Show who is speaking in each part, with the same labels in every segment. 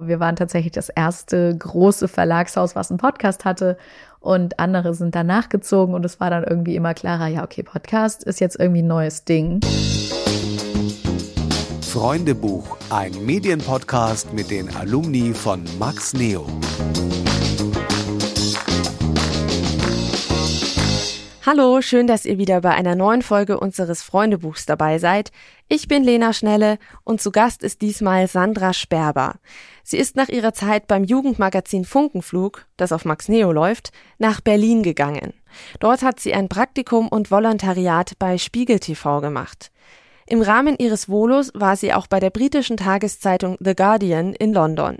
Speaker 1: Wir waren tatsächlich das erste große Verlagshaus, was einen Podcast hatte und andere sind danach gezogen und es war dann irgendwie immer klarer, ja, okay, Podcast ist jetzt irgendwie ein neues Ding.
Speaker 2: Freundebuch, ein Medienpodcast mit den Alumni von Max Neo.
Speaker 3: Hallo, schön, dass ihr wieder bei einer neuen Folge unseres Freundebuchs dabei seid. Ich bin Lena Schnelle und zu Gast ist diesmal Sandra Sperber. Sie ist nach ihrer Zeit beim Jugendmagazin Funkenflug, das auf Max Neo läuft, nach Berlin gegangen. Dort hat sie ein Praktikum und Volontariat bei Spiegel TV gemacht. Im Rahmen ihres Volos war sie auch bei der britischen Tageszeitung The Guardian in London.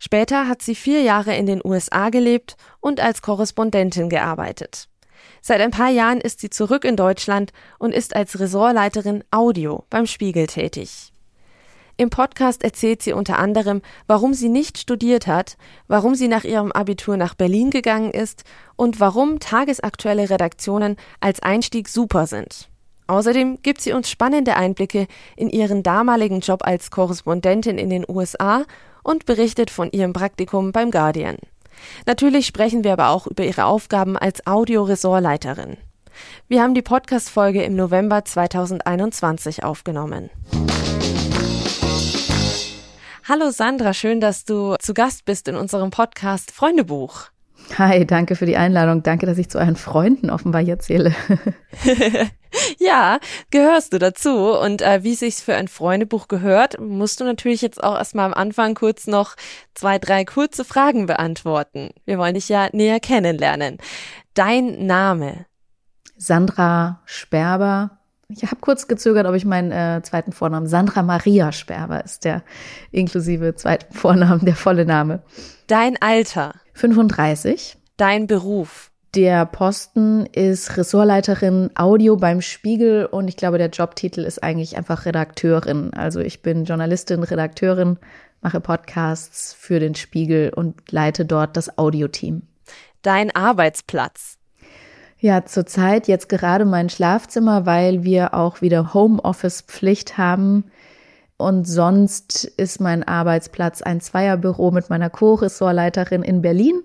Speaker 3: Später hat sie vier Jahre in den USA gelebt und als Korrespondentin gearbeitet. Seit ein paar Jahren ist sie zurück in Deutschland und ist als Ressortleiterin Audio beim Spiegel tätig. Im Podcast erzählt sie unter anderem, warum sie nicht studiert hat, warum sie nach ihrem Abitur nach Berlin gegangen ist und warum tagesaktuelle Redaktionen als Einstieg super sind. Außerdem gibt sie uns spannende Einblicke in ihren damaligen Job als Korrespondentin in den USA und berichtet von ihrem Praktikum beim Guardian. Natürlich sprechen wir aber auch über ihre Aufgaben als Audio-Ressortleiterin. Wir haben die Podcast-Folge im November 2021 aufgenommen. Hallo Sandra, schön, dass du zu Gast bist in unserem Podcast Freundebuch.
Speaker 1: Hi, danke für die Einladung. Danke, dass ich zu euren Freunden offenbar hier zähle.
Speaker 3: ja, gehörst du dazu. Und äh, wie sich's für ein Freundebuch gehört, musst du natürlich jetzt auch erstmal am Anfang kurz noch zwei, drei kurze Fragen beantworten. Wir wollen dich ja näher kennenlernen. Dein Name?
Speaker 1: Sandra Sperber. Ich habe kurz gezögert, ob ich meinen äh, zweiten Vornamen Sandra Maria Sperber ist der inklusive zweiten Vornamen, der volle Name.
Speaker 3: Dein Alter?
Speaker 1: 35.
Speaker 3: Dein Beruf?
Speaker 1: Der Posten ist Ressortleiterin Audio beim Spiegel und ich glaube, der Jobtitel ist eigentlich einfach Redakteurin. Also ich bin Journalistin, Redakteurin, mache Podcasts für den Spiegel und leite dort das Audioteam.
Speaker 3: Dein Arbeitsplatz?
Speaker 1: Ja, zurzeit jetzt gerade mein Schlafzimmer, weil wir auch wieder Homeoffice-Pflicht haben. Und sonst ist mein Arbeitsplatz ein Zweierbüro mit meiner Co-Ressortleiterin in Berlin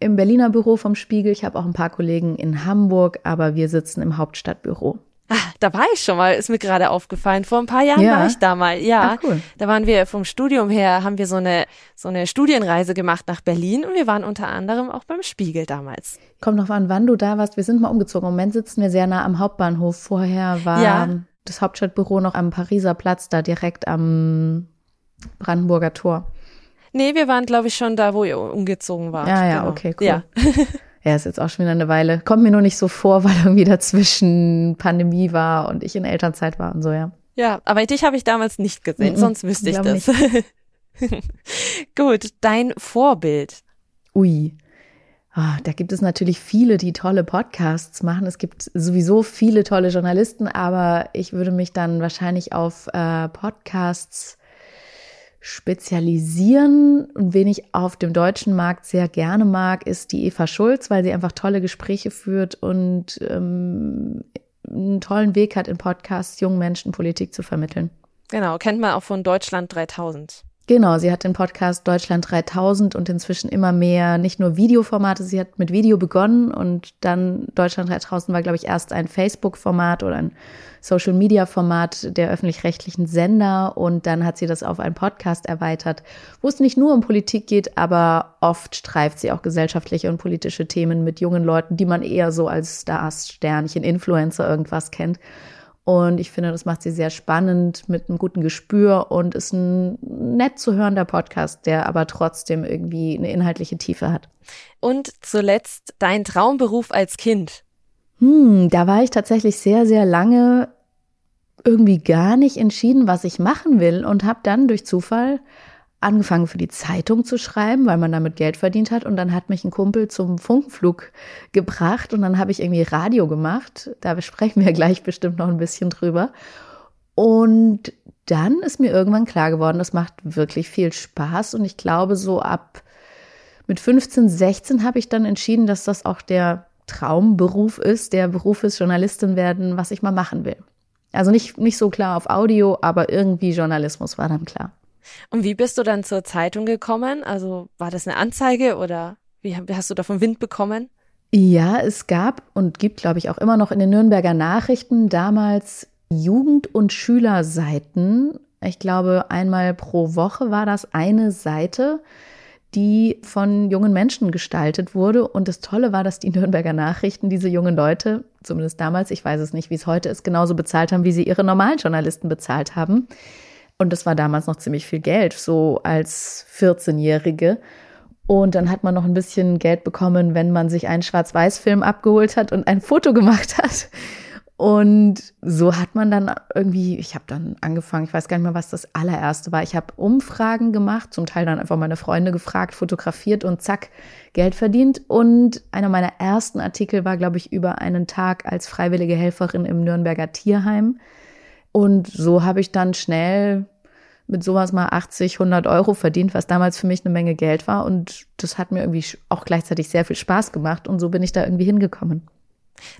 Speaker 1: im Berliner Büro vom Spiegel. Ich habe auch ein paar Kollegen in Hamburg, aber wir sitzen im Hauptstadtbüro.
Speaker 3: Ah, da war ich schon mal, ist mir gerade aufgefallen. Vor ein paar Jahren ja. war ich da mal. Ja, Ach, cool. da waren wir vom Studium her, haben wir so eine so eine Studienreise gemacht nach Berlin und wir waren unter anderem auch beim Spiegel damals.
Speaker 1: Kommt noch an, wann du da warst. Wir sind mal umgezogen. Im Moment sitzen wir sehr nah am Hauptbahnhof. Vorher war ja. das Hauptstadtbüro noch am Pariser Platz, da direkt am Brandenburger Tor.
Speaker 3: Nee, wir waren, glaube ich, schon da, wo ihr umgezogen wart.
Speaker 1: Ja, ja, genau. okay, cool. Ja. ja, ist jetzt auch schon wieder eine Weile. Kommt mir nur nicht so vor, weil irgendwie dazwischen Pandemie war und ich in Elternzeit war und so, ja.
Speaker 3: Ja, aber dich habe ich damals nicht gesehen, mm -mm, sonst wüsste ich das. Gut, dein Vorbild.
Speaker 1: Ui. Oh, da gibt es natürlich viele, die tolle Podcasts machen. Es gibt sowieso viele tolle Journalisten, aber ich würde mich dann wahrscheinlich auf äh, Podcasts spezialisieren. Und wen ich auf dem deutschen Markt sehr gerne mag, ist die Eva Schulz, weil sie einfach tolle Gespräche führt und ähm, einen tollen Weg hat, in Podcasts jungen Menschen Politik zu vermitteln.
Speaker 3: Genau, kennt man auch von Deutschland 3000.
Speaker 1: Genau, sie hat den Podcast Deutschland 3000 und inzwischen immer mehr, nicht nur Videoformate, sie hat mit Video begonnen und dann Deutschland 3000 war, glaube ich, erst ein Facebook-Format oder ein Social-Media-Format der öffentlich-rechtlichen Sender und dann hat sie das auf einen Podcast erweitert, wo es nicht nur um Politik geht, aber oft streift sie auch gesellschaftliche und politische Themen mit jungen Leuten, die man eher so als Stars, Sternchen, Influencer irgendwas kennt. Und ich finde, das macht sie sehr spannend mit einem guten Gespür und ist ein nett zu hörender Podcast, der aber trotzdem irgendwie eine inhaltliche Tiefe hat.
Speaker 3: Und zuletzt dein Traumberuf als Kind.
Speaker 1: Hm, da war ich tatsächlich sehr, sehr lange irgendwie gar nicht entschieden, was ich machen will und habe dann durch Zufall angefangen für die Zeitung zu schreiben, weil man damit Geld verdient hat. Und dann hat mich ein Kumpel zum Funkflug gebracht und dann habe ich irgendwie Radio gemacht. Da sprechen wir gleich bestimmt noch ein bisschen drüber. Und dann ist mir irgendwann klar geworden, das macht wirklich viel Spaß. Und ich glaube, so ab mit 15, 16 habe ich dann entschieden, dass das auch der Traumberuf ist, der Beruf ist, Journalistin werden, was ich mal machen will. Also nicht, nicht so klar auf Audio, aber irgendwie Journalismus war dann klar.
Speaker 3: Und wie bist du dann zur Zeitung gekommen? Also war das eine Anzeige oder wie hast du davon Wind bekommen?
Speaker 1: Ja, es gab und gibt, glaube ich, auch immer noch in den Nürnberger Nachrichten damals Jugend- und Schülerseiten. Ich glaube, einmal pro Woche war das eine Seite, die von jungen Menschen gestaltet wurde. Und das Tolle war, dass die Nürnberger Nachrichten diese jungen Leute, zumindest damals, ich weiß es nicht, wie es heute ist, genauso bezahlt haben, wie sie ihre normalen Journalisten bezahlt haben. Und das war damals noch ziemlich viel Geld, so als 14-Jährige. Und dann hat man noch ein bisschen Geld bekommen, wenn man sich einen Schwarz-Weiß-Film abgeholt hat und ein Foto gemacht hat. Und so hat man dann irgendwie, ich habe dann angefangen, ich weiß gar nicht mehr, was das allererste war. Ich habe Umfragen gemacht, zum Teil dann einfach meine Freunde gefragt, fotografiert und zack, Geld verdient. Und einer meiner ersten Artikel war, glaube ich, über einen Tag als freiwillige Helferin im Nürnberger Tierheim. Und so habe ich dann schnell mit sowas mal 80, 100 Euro verdient, was damals für mich eine Menge Geld war. Und das hat mir irgendwie auch gleichzeitig sehr viel Spaß gemacht. Und so bin ich da irgendwie hingekommen.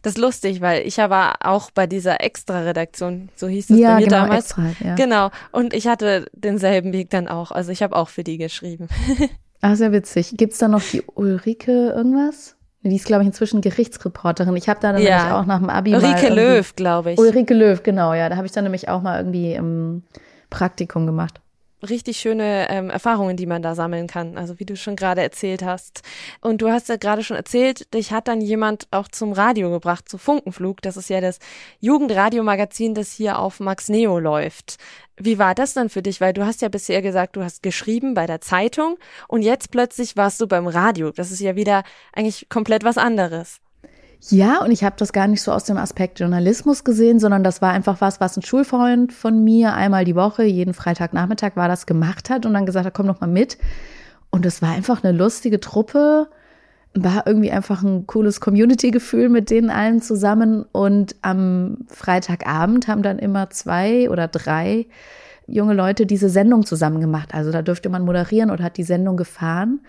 Speaker 3: Das ist lustig, weil ich war auch bei dieser Extra-Redaktion, so hieß es
Speaker 1: ja,
Speaker 3: bei mir
Speaker 1: genau,
Speaker 3: damals.
Speaker 1: Extra, ja.
Speaker 3: Genau. Und ich hatte denselben Weg dann auch. Also ich habe auch für die geschrieben.
Speaker 1: Ach, sehr witzig. Gibt's da noch die Ulrike irgendwas? Die ist, glaube ich, inzwischen Gerichtsreporterin. Ich habe da dann
Speaker 3: Ja.
Speaker 1: nämlich auch nach dem Abi
Speaker 3: Ulrike Löw, glaube ich.
Speaker 1: Ulrike Löw, genau, ja. Da habe ich dann nämlich auch mal irgendwie im Praktikum gemacht.
Speaker 3: richtig schöne ähm, Erfahrungen, die man da sammeln kann. Also wie du schon gerade erzählt hast. Und du hast ja gerade schon erzählt, dich hat dann jemand auch zum Radio gebracht, zu Funkenflug. Das ist ja das Jugendradiomagazin, das hier auf Max Neo läuft. Wie war das dann für dich? Weil du hast ja bisher gesagt, du hast geschrieben bei der Zeitung und jetzt plötzlich warst du beim Radio. Das ist ja wieder eigentlich komplett was anderes.
Speaker 1: Ja, und ich habe das gar nicht so aus dem Aspekt Journalismus gesehen, sondern das war einfach was, was ein Schulfreund von mir einmal die Woche, jeden Freitagnachmittag war das gemacht hat und dann gesagt hat, komm doch mal mit. Und es war einfach eine lustige Truppe, war irgendwie einfach ein cooles Community-Gefühl mit denen allen zusammen. Und am Freitagabend haben dann immer zwei oder drei junge Leute diese Sendung zusammen gemacht. Also da durfte man moderieren oder hat die Sendung gefahren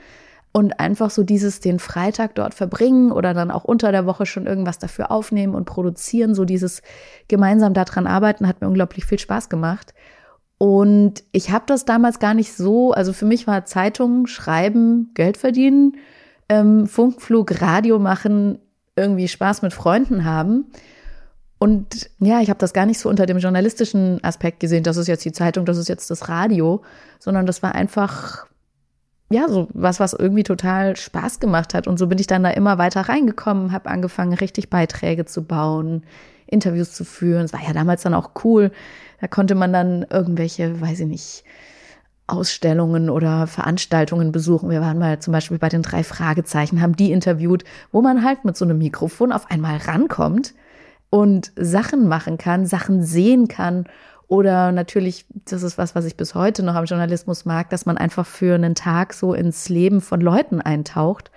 Speaker 1: und einfach so dieses den Freitag dort verbringen oder dann auch unter der Woche schon irgendwas dafür aufnehmen und produzieren, so dieses gemeinsam daran arbeiten, hat mir unglaublich viel Spaß gemacht. Und ich habe das damals gar nicht so, also für mich war Zeitung, Schreiben, Geld verdienen, ähm, Funkflug, Radio machen, irgendwie Spaß mit Freunden haben. Und ja, ich habe das gar nicht so unter dem journalistischen Aspekt gesehen, das ist jetzt die Zeitung, das ist jetzt das Radio, sondern das war einfach ja, so was, was irgendwie total Spaß gemacht hat. Und so bin ich dann da immer weiter reingekommen, habe angefangen, richtig Beiträge zu bauen, Interviews zu führen. Es war ja damals dann auch cool. Da konnte man dann irgendwelche, weiß ich nicht, Ausstellungen oder Veranstaltungen besuchen. Wir waren mal zum Beispiel bei den drei Fragezeichen, haben die interviewt, wo man halt mit so einem Mikrofon auf einmal rankommt und Sachen machen kann, Sachen sehen kann oder natürlich, das ist was, was ich bis heute noch am Journalismus mag, dass man einfach für einen Tag so ins Leben von Leuten eintaucht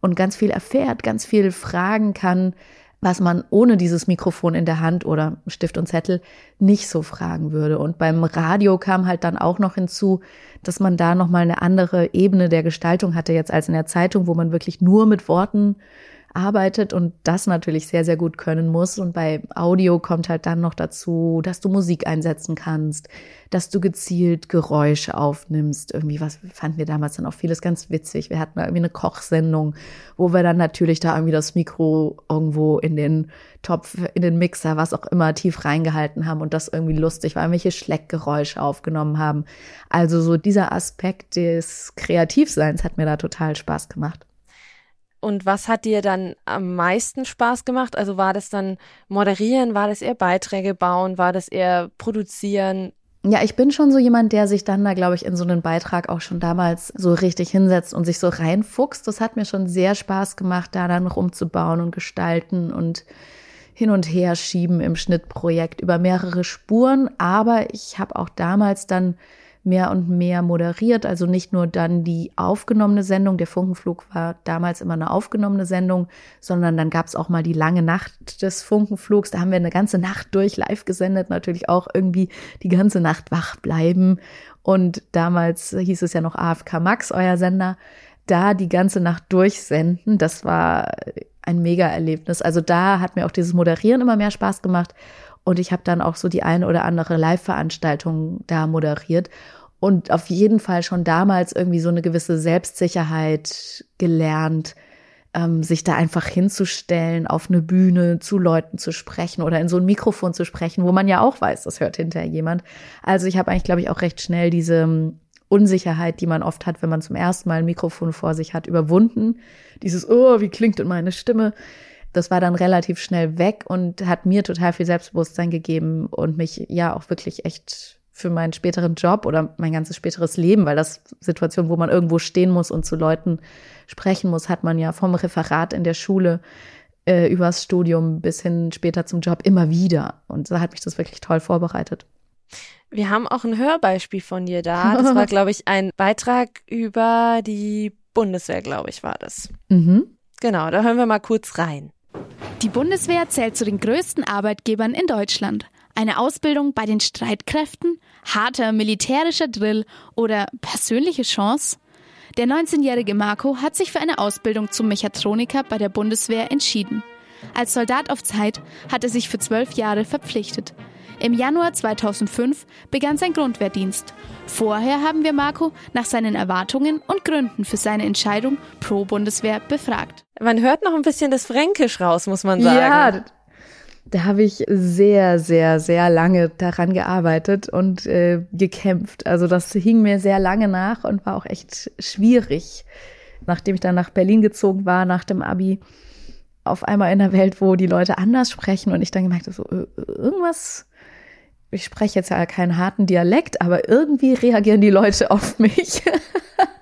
Speaker 1: und ganz viel erfährt, ganz viel fragen kann, was man ohne dieses Mikrofon in der Hand oder Stift und Zettel nicht so fragen würde. Und beim Radio kam halt dann auch noch hinzu, dass man da nochmal eine andere Ebene der Gestaltung hatte jetzt als in der Zeitung, wo man wirklich nur mit Worten arbeitet und das natürlich sehr, sehr gut können muss. Und bei Audio kommt halt dann noch dazu, dass du Musik einsetzen kannst, dass du gezielt Geräusche aufnimmst. Irgendwie was fanden wir damals dann auch vieles ganz witzig. Wir hatten da irgendwie eine Kochsendung, wo wir dann natürlich da irgendwie das Mikro irgendwo in den Topf, in den Mixer, was auch immer, tief reingehalten haben und das irgendwie lustig war, welche Schleckgeräusche aufgenommen haben. Also so dieser Aspekt des Kreativseins hat mir da total Spaß gemacht.
Speaker 3: Und was hat dir dann am meisten Spaß gemacht? Also war das dann moderieren, war das eher Beiträge bauen, war das eher produzieren?
Speaker 1: Ja, ich bin schon so jemand, der sich dann da, glaube ich, in so einen Beitrag auch schon damals so richtig hinsetzt und sich so reinfuchst. Das hat mir schon sehr Spaß gemacht, da dann rumzubauen und gestalten und hin und her schieben im Schnittprojekt über mehrere Spuren. Aber ich habe auch damals dann mehr und mehr moderiert. Also nicht nur dann die aufgenommene Sendung, der Funkenflug war damals immer eine aufgenommene Sendung, sondern dann gab es auch mal die lange Nacht des Funkenflugs. Da haben wir eine ganze Nacht durch live gesendet, natürlich auch irgendwie die ganze Nacht wach bleiben. Und damals hieß es ja noch AFK Max, euer Sender. Da die ganze Nacht durchsenden, das war ein Mega-Erlebnis. Also da hat mir auch dieses Moderieren immer mehr Spaß gemacht. Und ich habe dann auch so die eine oder andere Live-Veranstaltung da moderiert. und auf jeden Fall schon damals irgendwie so eine gewisse Selbstsicherheit gelernt, ähm, sich da einfach hinzustellen, auf eine Bühne zu Leuten zu sprechen oder in so ein Mikrofon zu sprechen, wo man ja auch weiß, das hört hinterher jemand. Also ich habe eigentlich, glaube ich, auch recht schnell diese ähm, Unsicherheit, die man oft hat, wenn man zum ersten Mal ein Mikrofon vor sich hat, überwunden. Dieses, oh, wie klingt denn meine Stimme? Das war dann relativ schnell weg und hat mir total viel Selbstbewusstsein gegeben und mich ja auch wirklich echt für meinen späteren Job oder mein ganzes späteres Leben, weil das Situation, wo man irgendwo stehen muss und zu Leuten sprechen muss, hat man ja vom Referat in der Schule äh, übers Studium bis hin später zum Job immer wieder. Und da hat mich das wirklich toll vorbereitet.
Speaker 3: Wir haben auch ein Hörbeispiel von dir da. Das war, glaube ich, ein Beitrag über die Bundeswehr, glaube ich, war das. Mhm. Genau, da hören wir mal kurz rein.
Speaker 4: Die Bundeswehr zählt zu den größten Arbeitgebern in Deutschland. Eine Ausbildung bei den Streitkräften, harter militärischer Drill oder persönliche Chance? Der 19-jährige Marco hat sich für eine Ausbildung zum Mechatroniker bei der Bundeswehr entschieden. Als Soldat auf Zeit hat er sich für zwölf Jahre verpflichtet. Im Januar 2005 begann sein Grundwehrdienst. Vorher haben wir Marco nach seinen Erwartungen und Gründen für seine Entscheidung pro Bundeswehr befragt.
Speaker 3: Man hört noch ein bisschen das Fränkisch raus, muss man sagen.
Speaker 1: Ja, da habe ich sehr, sehr, sehr lange daran gearbeitet und äh, gekämpft. Also das hing mir sehr lange nach und war auch echt schwierig, nachdem ich dann nach Berlin gezogen war, nach dem Abi, auf einmal in einer Welt, wo die Leute anders sprechen und ich dann gemerkt habe, so äh, irgendwas, ich spreche jetzt ja keinen harten Dialekt, aber irgendwie reagieren die Leute auf mich.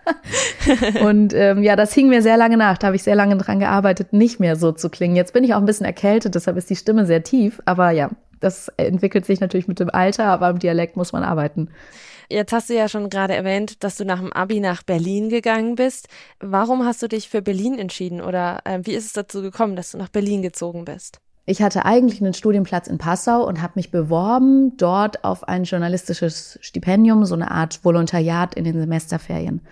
Speaker 1: und ähm, ja, das hing mir sehr lange nach. Da habe ich sehr lange dran gearbeitet, nicht mehr so zu klingen. Jetzt bin ich auch ein bisschen erkältet, deshalb ist die Stimme sehr tief. Aber ja, das entwickelt sich natürlich mit dem Alter, aber im Dialekt muss man arbeiten.
Speaker 3: Jetzt hast du ja schon gerade erwähnt, dass du nach dem Abi nach Berlin gegangen bist. Warum hast du dich für Berlin entschieden oder äh, wie ist es dazu gekommen, dass du nach Berlin gezogen bist?
Speaker 1: Ich hatte eigentlich einen Studienplatz in Passau und habe mich beworben dort auf ein journalistisches Stipendium, so eine Art Volontariat in den Semesterferien.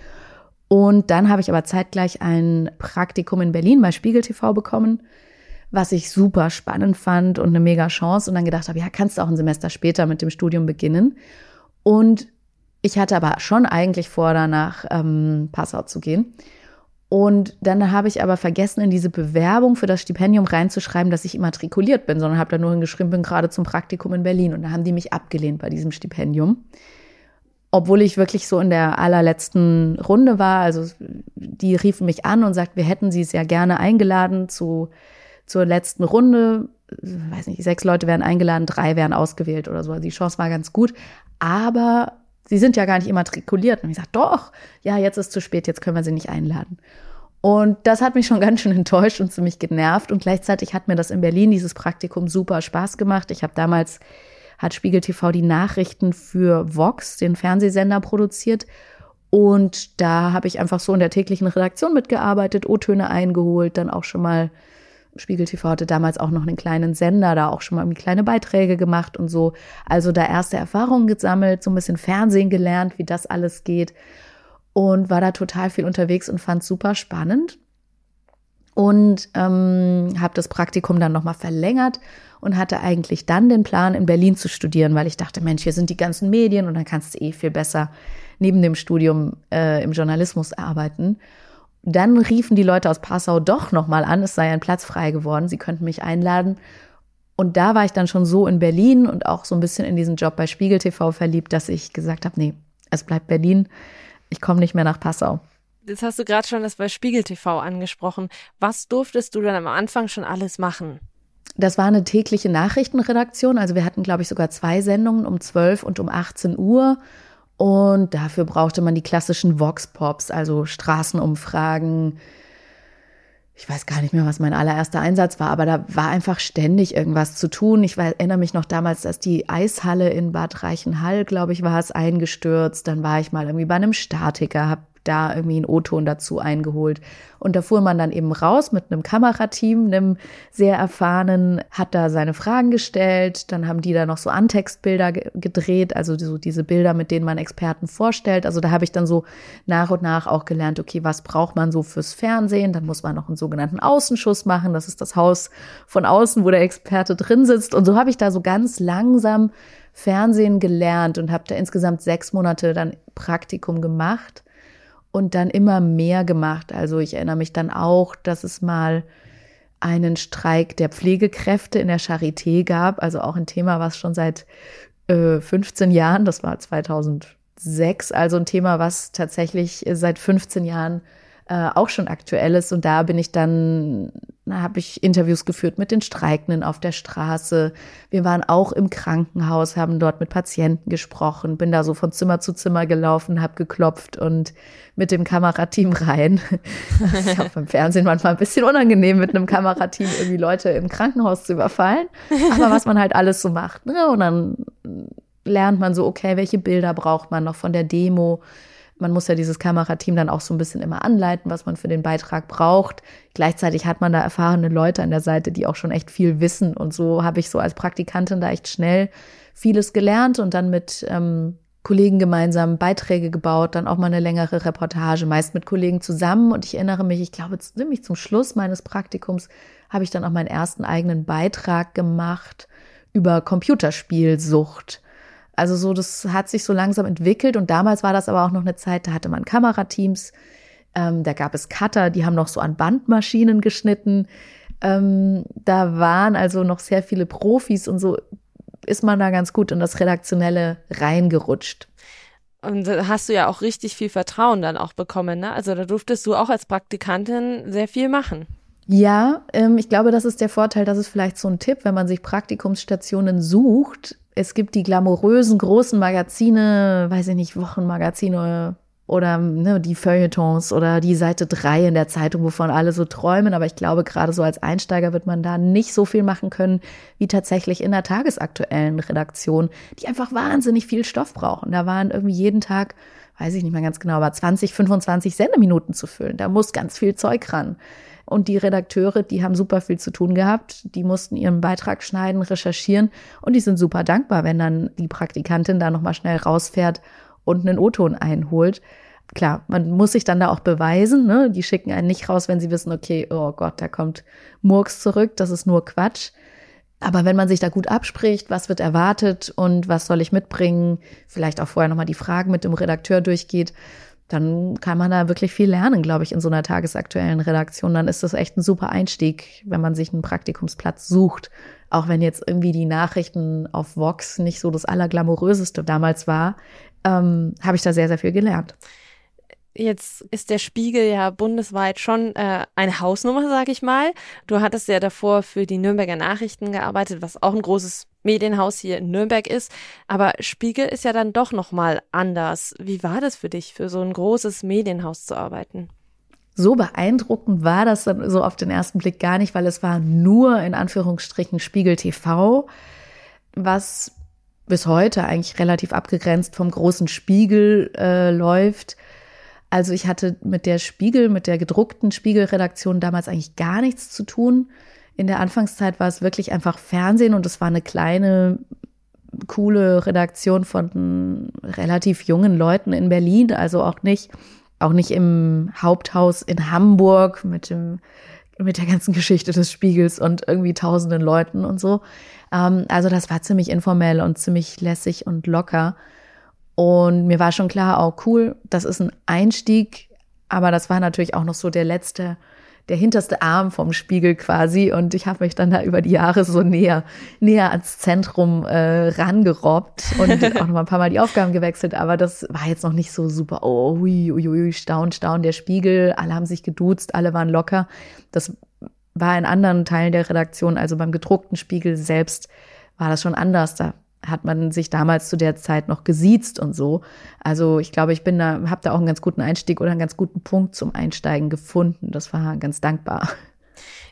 Speaker 1: Und dann habe ich aber zeitgleich ein Praktikum in Berlin bei Spiegel TV bekommen, was ich super spannend fand und eine mega Chance. Und dann gedacht habe, ja, kannst du auch ein Semester später mit dem Studium beginnen. Und ich hatte aber schon eigentlich vor, danach ähm, Passau zu gehen. Und dann habe ich aber vergessen, in diese Bewerbung für das Stipendium reinzuschreiben, dass ich immatrikuliert bin, sondern habe da nur hingeschrieben, bin gerade zum Praktikum in Berlin. Und da haben die mich abgelehnt bei diesem Stipendium obwohl ich wirklich so in der allerletzten Runde war. Also die riefen mich an und sagten, wir hätten sie sehr gerne eingeladen zu, zur letzten Runde. Ich weiß nicht, sechs Leute werden eingeladen, drei werden ausgewählt oder so. Also die Chance war ganz gut. Aber sie sind ja gar nicht immatrikuliert. Und ich sagte, doch, ja, jetzt ist zu spät, jetzt können wir sie nicht einladen. Und das hat mich schon ganz schön enttäuscht und ziemlich genervt. Und gleichzeitig hat mir das in Berlin, dieses Praktikum, super Spaß gemacht. Ich habe damals hat Spiegel TV die Nachrichten für Vox, den Fernsehsender, produziert. Und da habe ich einfach so in der täglichen Redaktion mitgearbeitet, O-Töne eingeholt, dann auch schon mal, Spiegel TV hatte damals auch noch einen kleinen Sender, da auch schon mal kleine Beiträge gemacht und so. Also da erste Erfahrungen gesammelt, so ein bisschen Fernsehen gelernt, wie das alles geht. Und war da total viel unterwegs und fand super spannend. Und ähm, habe das Praktikum dann nochmal verlängert und hatte eigentlich dann den Plan, in Berlin zu studieren, weil ich dachte, Mensch, hier sind die ganzen Medien und dann kannst du eh viel besser neben dem Studium äh, im Journalismus arbeiten. Dann riefen die Leute aus Passau doch nochmal an, es sei ein Platz frei geworden, sie könnten mich einladen. Und da war ich dann schon so in Berlin und auch so ein bisschen in diesen Job bei Spiegel TV verliebt, dass ich gesagt habe, nee, es bleibt Berlin, ich komme nicht mehr nach Passau.
Speaker 3: Jetzt hast du gerade schon das bei Spiegel TV angesprochen. Was durftest du dann am Anfang schon alles machen?
Speaker 1: Das war eine tägliche Nachrichtenredaktion. Also wir hatten, glaube ich, sogar zwei Sendungen um 12 und um 18 Uhr. Und dafür brauchte man die klassischen Vox-Pops, also Straßenumfragen. Ich weiß gar nicht mehr, was mein allererster Einsatz war, aber da war einfach ständig irgendwas zu tun. Ich erinnere mich noch damals, dass die Eishalle in Bad Reichenhall, glaube ich, war es eingestürzt. Dann war ich mal irgendwie bei einem Statiker, habe da irgendwie einen O-Ton dazu eingeholt. Und da fuhr man dann eben raus mit einem Kamerateam, einem sehr erfahrenen, hat da seine Fragen gestellt, dann haben die da noch so Antextbilder gedreht, also so diese Bilder, mit denen man Experten vorstellt. Also da habe ich dann so nach und nach auch gelernt, okay, was braucht man so fürs Fernsehen? Dann muss man noch einen sogenannten Außenschuss machen. Das ist das Haus von außen, wo der Experte drin sitzt. Und so habe ich da so ganz langsam Fernsehen gelernt und habe da insgesamt sechs Monate dann Praktikum gemacht und dann immer mehr gemacht. Also ich erinnere mich dann auch, dass es mal einen Streik der Pflegekräfte in der Charité gab, also auch ein Thema, was schon seit äh, 15 Jahren, das war 2006, also ein Thema, was tatsächlich seit 15 Jahren äh, auch schon aktuell ist. Und da bin ich dann, habe ich Interviews geführt mit den Streikenden auf der Straße. Wir waren auch im Krankenhaus, haben dort mit Patienten gesprochen, bin da so von Zimmer zu Zimmer gelaufen, habe geklopft und mit dem Kamerateam rein. Das ist auch beim Fernsehen manchmal ein bisschen unangenehm, mit einem Kamerateam irgendwie Leute im Krankenhaus zu überfallen. Aber was man halt alles so macht. Ne? Und dann lernt man so, okay, welche Bilder braucht man noch von der Demo? Man muss ja dieses Kamerateam dann auch so ein bisschen immer anleiten, was man für den Beitrag braucht. Gleichzeitig hat man da erfahrene Leute an der Seite, die auch schon echt viel wissen. Und so habe ich so als Praktikantin da echt schnell vieles gelernt und dann mit ähm, Kollegen gemeinsam Beiträge gebaut, dann auch mal eine längere Reportage, meist mit Kollegen zusammen. Und ich erinnere mich, ich glaube, ziemlich zum Schluss meines Praktikums habe ich dann auch meinen ersten eigenen Beitrag gemacht über Computerspielsucht. Also so, das hat sich so langsam entwickelt und damals war das aber auch noch eine Zeit, da hatte man Kamerateams, ähm, da gab es Cutter, die haben noch so an Bandmaschinen geschnitten. Ähm, da waren also noch sehr viele Profis und so ist man da ganz gut in das Redaktionelle reingerutscht.
Speaker 3: Und da hast du ja auch richtig viel Vertrauen dann auch bekommen, ne? Also da durftest du auch als Praktikantin sehr viel machen.
Speaker 1: Ja, ähm, ich glaube, das ist der Vorteil, das ist vielleicht so ein Tipp, wenn man sich Praktikumsstationen sucht, es gibt die glamourösen großen Magazine, weiß ich nicht, Wochenmagazine oder ne, die Feuilletons oder die Seite 3 in der Zeitung, wovon alle so träumen. Aber ich glaube, gerade so als Einsteiger wird man da nicht so viel machen können, wie tatsächlich in der tagesaktuellen Redaktion, die einfach wahnsinnig viel Stoff brauchen. Da waren irgendwie jeden Tag, weiß ich nicht mehr ganz genau, aber 20, 25 Sendeminuten zu füllen. Da muss ganz viel Zeug ran. Und die Redakteure, die haben super viel zu tun gehabt. Die mussten ihren Beitrag schneiden, recherchieren und die sind super dankbar, wenn dann die Praktikantin da nochmal schnell rausfährt und einen O-Ton einholt. Klar, man muss sich dann da auch beweisen. Ne? Die schicken einen nicht raus, wenn sie wissen, okay, oh Gott, da kommt Murks zurück, das ist nur Quatsch. Aber wenn man sich da gut abspricht, was wird erwartet und was soll ich mitbringen, vielleicht auch vorher nochmal die Fragen mit dem Redakteur durchgeht, dann kann man da wirklich viel lernen, glaube ich, in so einer tagesaktuellen Redaktion. Dann ist das echt ein super Einstieg, wenn man sich einen Praktikumsplatz sucht. Auch wenn jetzt irgendwie die Nachrichten auf Vox nicht so das Allerglamouröseste damals war, ähm, habe ich da sehr, sehr viel gelernt.
Speaker 3: Jetzt ist der Spiegel ja bundesweit schon äh, eine Hausnummer, sage ich mal. Du hattest ja davor für die Nürnberger Nachrichten gearbeitet, was auch ein großes Medienhaus hier in Nürnberg ist. Aber Spiegel ist ja dann doch noch mal anders. Wie war das für dich, für so ein großes Medienhaus zu arbeiten?
Speaker 1: So beeindruckend war das dann so auf den ersten Blick gar nicht, weil es war nur in Anführungsstrichen Spiegel TV, was bis heute eigentlich relativ abgegrenzt vom großen Spiegel äh, läuft also ich hatte mit der Spiegel, mit der gedruckten Spiegelredaktion damals eigentlich gar nichts zu tun. In der Anfangszeit war es wirklich einfach Fernsehen und es war eine kleine, coole Redaktion von relativ jungen Leuten in Berlin, also auch nicht, auch nicht im Haupthaus in Hamburg mit dem, mit der ganzen Geschichte des Spiegels und irgendwie tausenden Leuten und so. Ähm, also das war ziemlich informell und ziemlich lässig und locker. Und mir war schon klar, oh cool, das ist ein Einstieg, aber das war natürlich auch noch so der letzte, der hinterste Arm vom Spiegel quasi. Und ich habe mich dann da über die Jahre so näher, näher ans Zentrum äh, rangerobbt und auch noch mal ein paar Mal die Aufgaben gewechselt. Aber das war jetzt noch nicht so super, oh, hui, hui, hui, staun, staun, der Spiegel. Alle haben sich geduzt, alle waren locker. Das war in anderen Teilen der Redaktion, also beim gedruckten Spiegel selbst, war das schon anders. Da hat man sich damals zu der Zeit noch gesiezt und so. Also ich glaube, ich bin da, habe da auch einen ganz guten Einstieg oder einen ganz guten Punkt zum Einsteigen gefunden. Das war ganz dankbar.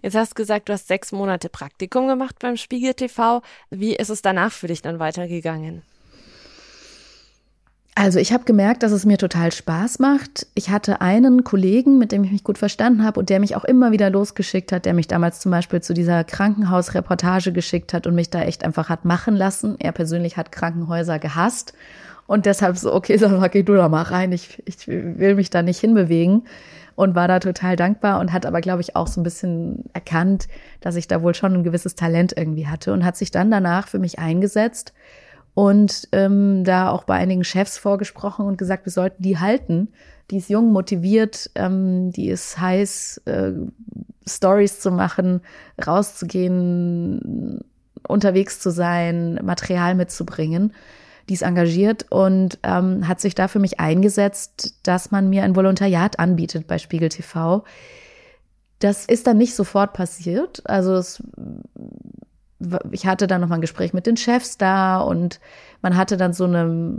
Speaker 3: Jetzt hast du gesagt, du hast sechs Monate Praktikum gemacht beim Spiegel TV. Wie ist es danach für dich dann weitergegangen?
Speaker 1: Also ich habe gemerkt, dass es mir total Spaß macht. Ich hatte einen Kollegen, mit dem ich mich gut verstanden habe und der mich auch immer wieder losgeschickt hat, der mich damals zum Beispiel zu dieser Krankenhausreportage geschickt hat und mich da echt einfach hat machen lassen. Er persönlich hat Krankenhäuser gehasst und deshalb so, okay, sag, geh du da mal rein, ich, ich will mich da nicht hinbewegen und war da total dankbar und hat aber, glaube ich, auch so ein bisschen erkannt, dass ich da wohl schon ein gewisses Talent irgendwie hatte und hat sich dann danach für mich eingesetzt und ähm, da auch bei einigen Chefs vorgesprochen und gesagt, wir sollten die halten. Die ist jung, motiviert, ähm, die ist heiß, äh, Stories zu machen, rauszugehen, unterwegs zu sein, Material mitzubringen. Die ist engagiert und ähm, hat sich da für mich eingesetzt, dass man mir ein Volontariat anbietet bei Spiegel TV. Das ist dann nicht sofort passiert. Also es ich hatte dann nochmal ein Gespräch mit den Chefs da und man hatte dann so eine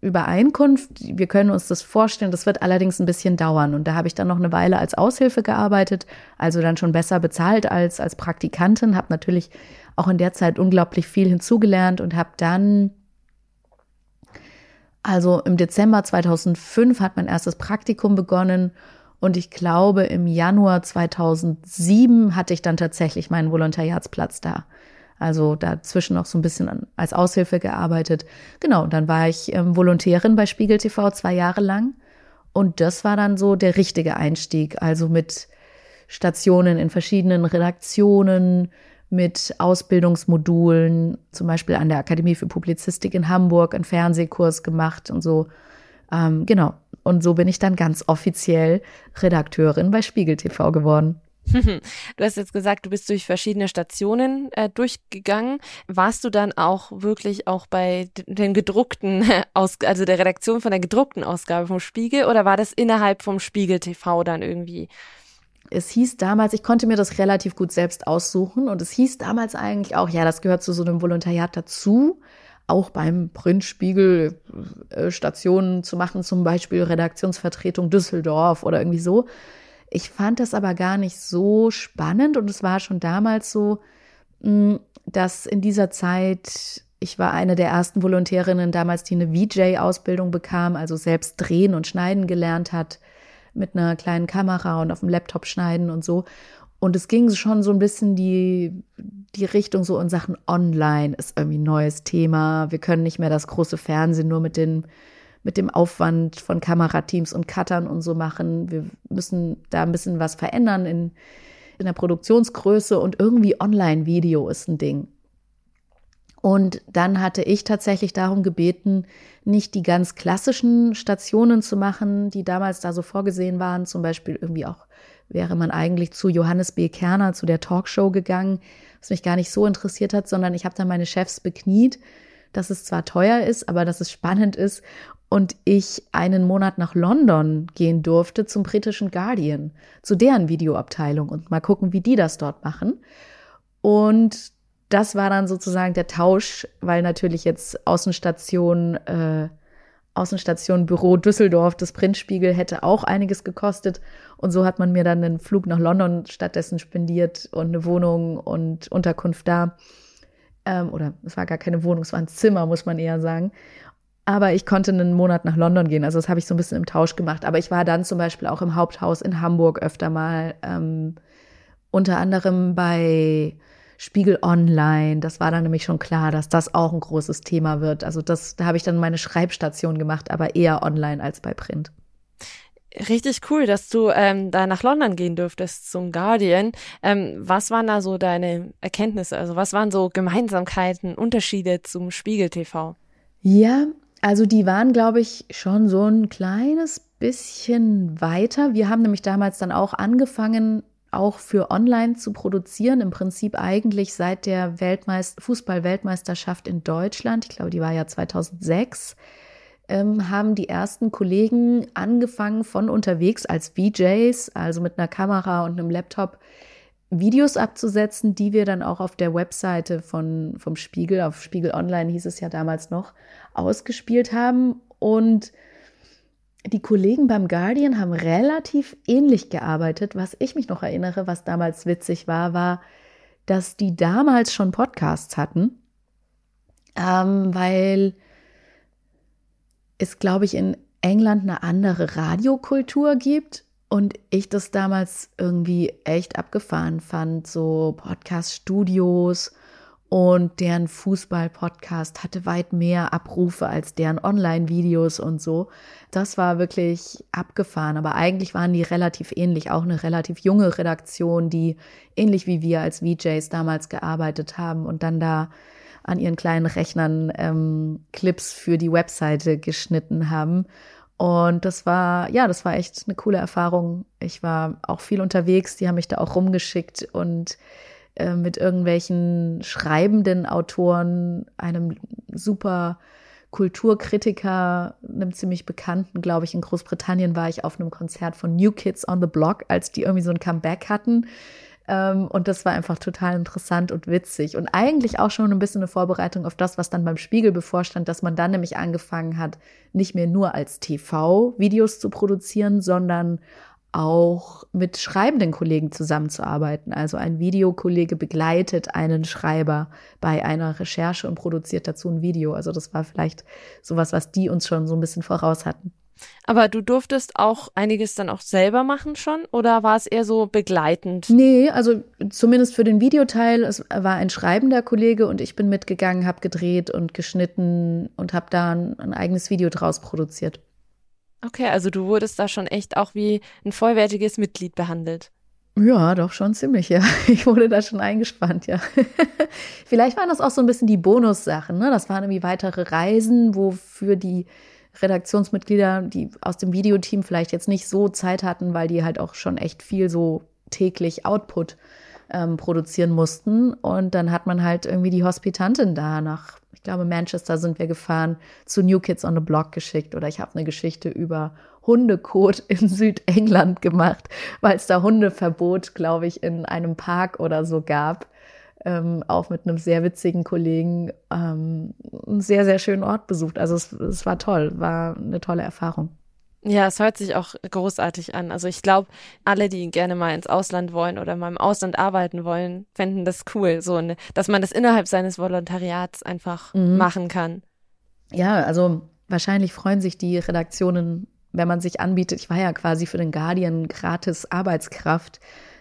Speaker 1: Übereinkunft. Wir können uns das vorstellen. Das wird allerdings ein bisschen dauern. Und da habe ich dann noch eine Weile als Aushilfe gearbeitet, also dann schon besser bezahlt als als Praktikantin. Habe natürlich auch in der Zeit unglaublich viel hinzugelernt und habe dann also im Dezember 2005 hat mein erstes Praktikum begonnen und ich glaube, im Januar 2007 hatte ich dann tatsächlich meinen Volontariatsplatz da. Also dazwischen noch so ein bisschen als Aushilfe gearbeitet. Genau, und dann war ich ähm, Volontärin bei Spiegel TV zwei Jahre lang. Und das war dann so der richtige Einstieg. Also mit Stationen in verschiedenen Redaktionen, mit Ausbildungsmodulen, zum Beispiel an der Akademie für Publizistik in Hamburg, einen Fernsehkurs gemacht und so. Ähm, genau. Und so bin ich dann ganz offiziell Redakteurin bei Spiegel TV geworden.
Speaker 3: Du hast jetzt gesagt, du bist durch verschiedene Stationen äh, durchgegangen. Warst du dann auch wirklich auch bei den gedruckten, Aus also der Redaktion von der gedruckten Ausgabe vom Spiegel oder war das innerhalb vom Spiegel TV dann irgendwie?
Speaker 1: Es hieß damals, ich konnte mir das relativ gut selbst aussuchen und es hieß damals eigentlich auch, ja, das gehört zu so einem Volontariat dazu auch beim Printspiegel äh, Stationen zu machen, zum Beispiel Redaktionsvertretung Düsseldorf oder irgendwie so. Ich fand das aber gar nicht so spannend und es war schon damals so, mm, dass in dieser Zeit, ich war eine der ersten Volontärinnen damals, die eine VJ-Ausbildung bekam, also selbst drehen und schneiden gelernt hat, mit einer kleinen Kamera und auf dem Laptop schneiden und so. Und es ging schon so ein bisschen die, die Richtung so in Sachen Online ist irgendwie ein neues Thema. Wir können nicht mehr das große Fernsehen nur mit den mit dem Aufwand von Kamerateams und Cuttern und so machen. Wir müssen da ein bisschen was verändern in, in der Produktionsgröße und irgendwie Online-Video ist ein Ding. Und dann hatte ich tatsächlich darum gebeten, nicht die ganz klassischen Stationen zu machen, die damals da so vorgesehen waren. Zum Beispiel irgendwie auch wäre man eigentlich zu Johannes B. Kerner, zu der Talkshow gegangen, was mich gar nicht so interessiert hat, sondern ich habe dann meine Chefs bekniet, dass es zwar teuer ist, aber dass es spannend ist und ich einen Monat nach London gehen durfte zum britischen Guardian, zu deren Videoabteilung und mal gucken, wie die das dort machen. Und das war dann sozusagen der Tausch, weil natürlich jetzt Außenstation, äh, Außenstation Büro Düsseldorf, das Printspiegel hätte auch einiges gekostet. Und so hat man mir dann einen Flug nach London stattdessen spendiert und eine Wohnung und Unterkunft da. Ähm, oder es war gar keine Wohnung, es war ein Zimmer, muss man eher sagen. Aber ich konnte einen Monat nach London gehen. Also das habe ich so ein bisschen im Tausch gemacht. Aber ich war dann zum Beispiel auch im Haupthaus in Hamburg öfter mal. Ähm, unter anderem bei Spiegel Online. Das war dann nämlich schon klar, dass das auch ein großes Thema wird. Also das, da habe ich dann meine Schreibstation gemacht, aber eher online als bei Print.
Speaker 3: Richtig cool, dass du ähm, da nach London gehen durftest zum Guardian. Ähm, was waren da so deine Erkenntnisse? Also was waren so Gemeinsamkeiten, Unterschiede zum Spiegel TV?
Speaker 1: Ja, also die waren, glaube ich, schon so ein kleines bisschen weiter. Wir haben nämlich damals dann auch angefangen, auch für online zu produzieren. Im Prinzip eigentlich seit der Weltmeist Fußball-Weltmeisterschaft in Deutschland. Ich glaube, die war ja 2006. Ähm, haben die ersten Kollegen angefangen von unterwegs als VJs, also mit einer Kamera und einem Laptop, Videos abzusetzen, die wir dann auch auf der Webseite von, vom Spiegel, auf Spiegel Online hieß es ja damals noch, ausgespielt haben. Und die Kollegen beim Guardian haben relativ ähnlich gearbeitet. Was ich mich noch erinnere, was damals witzig war, war, dass die damals schon Podcasts hatten, ähm, weil es, glaube ich, in England eine andere Radiokultur gibt und ich das damals irgendwie echt abgefahren fand, so Podcast-Studios und deren Fußball-Podcast hatte weit mehr Abrufe als deren Online-Videos und so. Das war wirklich abgefahren. Aber eigentlich waren die relativ ähnlich. Auch eine relativ junge Redaktion, die ähnlich wie wir als VJs damals gearbeitet haben und dann da an ihren kleinen Rechnern ähm, Clips für die Webseite geschnitten haben. Und das war, ja, das war echt eine coole Erfahrung. Ich war auch viel unterwegs, die haben mich da auch rumgeschickt und äh, mit irgendwelchen schreibenden Autoren, einem super Kulturkritiker, einem ziemlich bekannten, glaube ich, in Großbritannien war ich auf einem Konzert von New Kids on the Block, als die irgendwie so ein Comeback hatten. Ähm, und das war einfach total interessant und witzig. Und eigentlich auch schon ein bisschen eine Vorbereitung auf das, was dann beim Spiegel bevorstand, dass man dann nämlich angefangen hat, nicht mehr nur als TV Videos zu produzieren, sondern auch mit schreibenden Kollegen zusammenzuarbeiten. Also ein Videokollege begleitet einen Schreiber bei einer Recherche und produziert dazu ein Video. Also das war vielleicht sowas, was die uns schon so ein bisschen voraus hatten.
Speaker 3: Aber du durftest auch einiges dann auch selber machen schon oder war es eher so begleitend?
Speaker 1: Nee, also zumindest für den Videoteil, es war ein schreibender Kollege und ich bin mitgegangen, habe gedreht und geschnitten und habe da ein, ein eigenes Video draus produziert.
Speaker 3: Okay, also du wurdest da schon echt auch wie ein vollwertiges Mitglied behandelt.
Speaker 1: Ja, doch schon ziemlich, ja. Ich wurde da schon eingespannt, ja. Vielleicht waren das auch so ein bisschen die Bonussachen, ne? Das waren irgendwie weitere Reisen, wofür die Redaktionsmitglieder, die aus dem Videoteam vielleicht jetzt nicht so Zeit hatten, weil die halt auch schon echt viel so täglich Output ähm, produzieren mussten. Und dann hat man halt irgendwie die Hospitantin da nach glaube, Manchester sind wir gefahren, zu New Kids on the Block geschickt oder ich habe eine Geschichte über Hundekot in Südengland gemacht, weil es da Hundeverbot, glaube ich, in einem Park oder so gab. Ähm, auch mit einem sehr witzigen Kollegen ähm, einen sehr, sehr schönen Ort besucht. Also es, es war toll, war eine tolle Erfahrung.
Speaker 3: Ja, es hört sich auch großartig an. Also ich glaube, alle, die gerne mal ins Ausland wollen oder mal im Ausland arbeiten wollen, fänden das cool, so ne, dass man das innerhalb seines Volontariats einfach mhm. machen kann.
Speaker 1: Ja, also wahrscheinlich freuen sich die Redaktionen, wenn man sich anbietet. Ich war ja quasi für den Guardian gratis Arbeitskraft.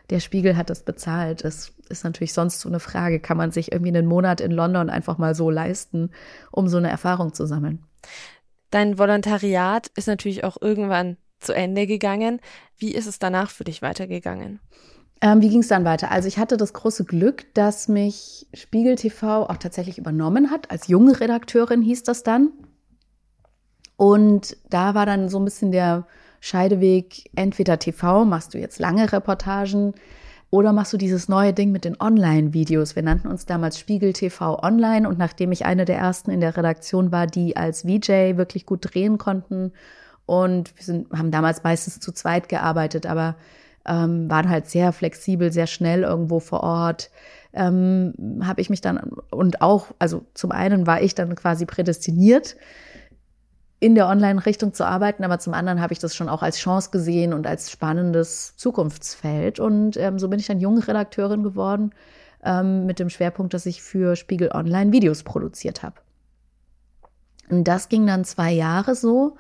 Speaker 1: Der Spiegel hat das bezahlt. Das ist natürlich sonst so eine Frage. Kann man sich irgendwie einen Monat in London einfach mal so leisten, um so eine Erfahrung zu sammeln?
Speaker 3: Dein Volontariat ist natürlich auch irgendwann zu Ende gegangen. Wie ist es danach für dich weitergegangen?
Speaker 1: Ähm, wie ging es dann weiter? Also ich hatte das große Glück, dass mich Spiegel TV auch tatsächlich übernommen hat. Als junge Redakteurin hieß das dann. Und da war dann so ein bisschen der Scheideweg, entweder TV, machst du jetzt lange Reportagen, oder machst du dieses neue Ding mit den Online-Videos? Wir nannten uns damals Spiegel TV Online und nachdem ich eine der ersten in der Redaktion war, die als VJ wirklich gut drehen konnten und wir sind, haben damals meistens zu zweit gearbeitet, aber ähm, waren halt sehr flexibel, sehr schnell irgendwo vor Ort, ähm, habe ich mich dann und auch, also zum einen war ich dann quasi prädestiniert, in der Online-Richtung zu arbeiten, aber zum anderen habe ich das schon auch als Chance gesehen und als spannendes Zukunftsfeld. Und ähm, so bin ich dann junge Redakteurin geworden ähm, mit dem Schwerpunkt, dass ich für Spiegel Online Videos produziert habe. Und das ging dann zwei Jahre so.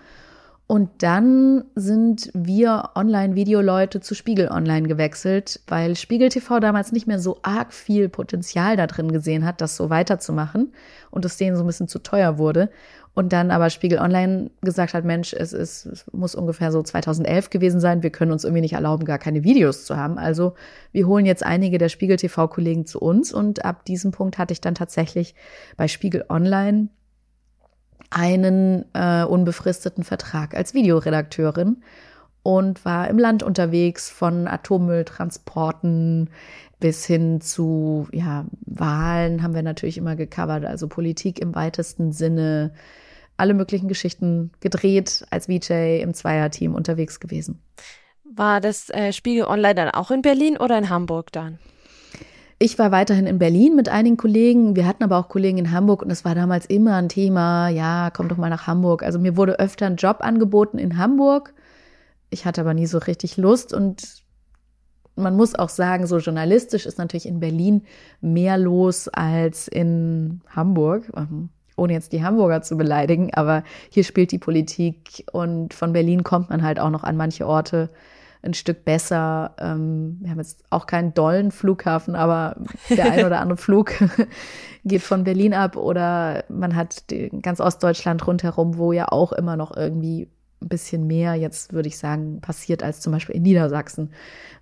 Speaker 1: Und dann sind wir Online-Videoleute zu Spiegel Online gewechselt, weil Spiegel TV damals nicht mehr so arg viel Potenzial da drin gesehen hat, das so weiterzumachen und es denen so ein bisschen zu teuer wurde. Und dann aber Spiegel Online gesagt hat, Mensch, es, ist, es muss ungefähr so 2011 gewesen sein. Wir können uns irgendwie nicht erlauben, gar keine Videos zu haben. Also wir holen jetzt einige der Spiegel TV-Kollegen zu uns. Und ab diesem Punkt hatte ich dann tatsächlich bei Spiegel Online einen äh, unbefristeten Vertrag als Videoredakteurin und war im Land unterwegs von Atommülltransporten bis hin zu ja, Wahlen haben wir natürlich immer gecovert, also Politik im weitesten Sinne, alle möglichen Geschichten gedreht, als VJ im Zweierteam unterwegs gewesen.
Speaker 3: War das äh, Spiegel Online dann auch in Berlin oder in Hamburg dann?
Speaker 1: Ich war weiterhin in Berlin mit einigen Kollegen. Wir hatten aber auch Kollegen in Hamburg und es war damals immer ein Thema. Ja, komm doch mal nach Hamburg. Also mir wurde öfter ein Job angeboten in Hamburg. Ich hatte aber nie so richtig Lust und man muss auch sagen, so journalistisch ist natürlich in Berlin mehr los als in Hamburg. Ohne jetzt die Hamburger zu beleidigen, aber hier spielt die Politik und von Berlin kommt man halt auch noch an manche Orte ein Stück besser. Ähm, wir haben jetzt auch keinen dollen Flughafen, aber der ein oder andere Flug geht von Berlin ab oder man hat ganz Ostdeutschland rundherum, wo ja auch immer noch irgendwie ein bisschen mehr, jetzt würde ich sagen, passiert als zum Beispiel in Niedersachsen,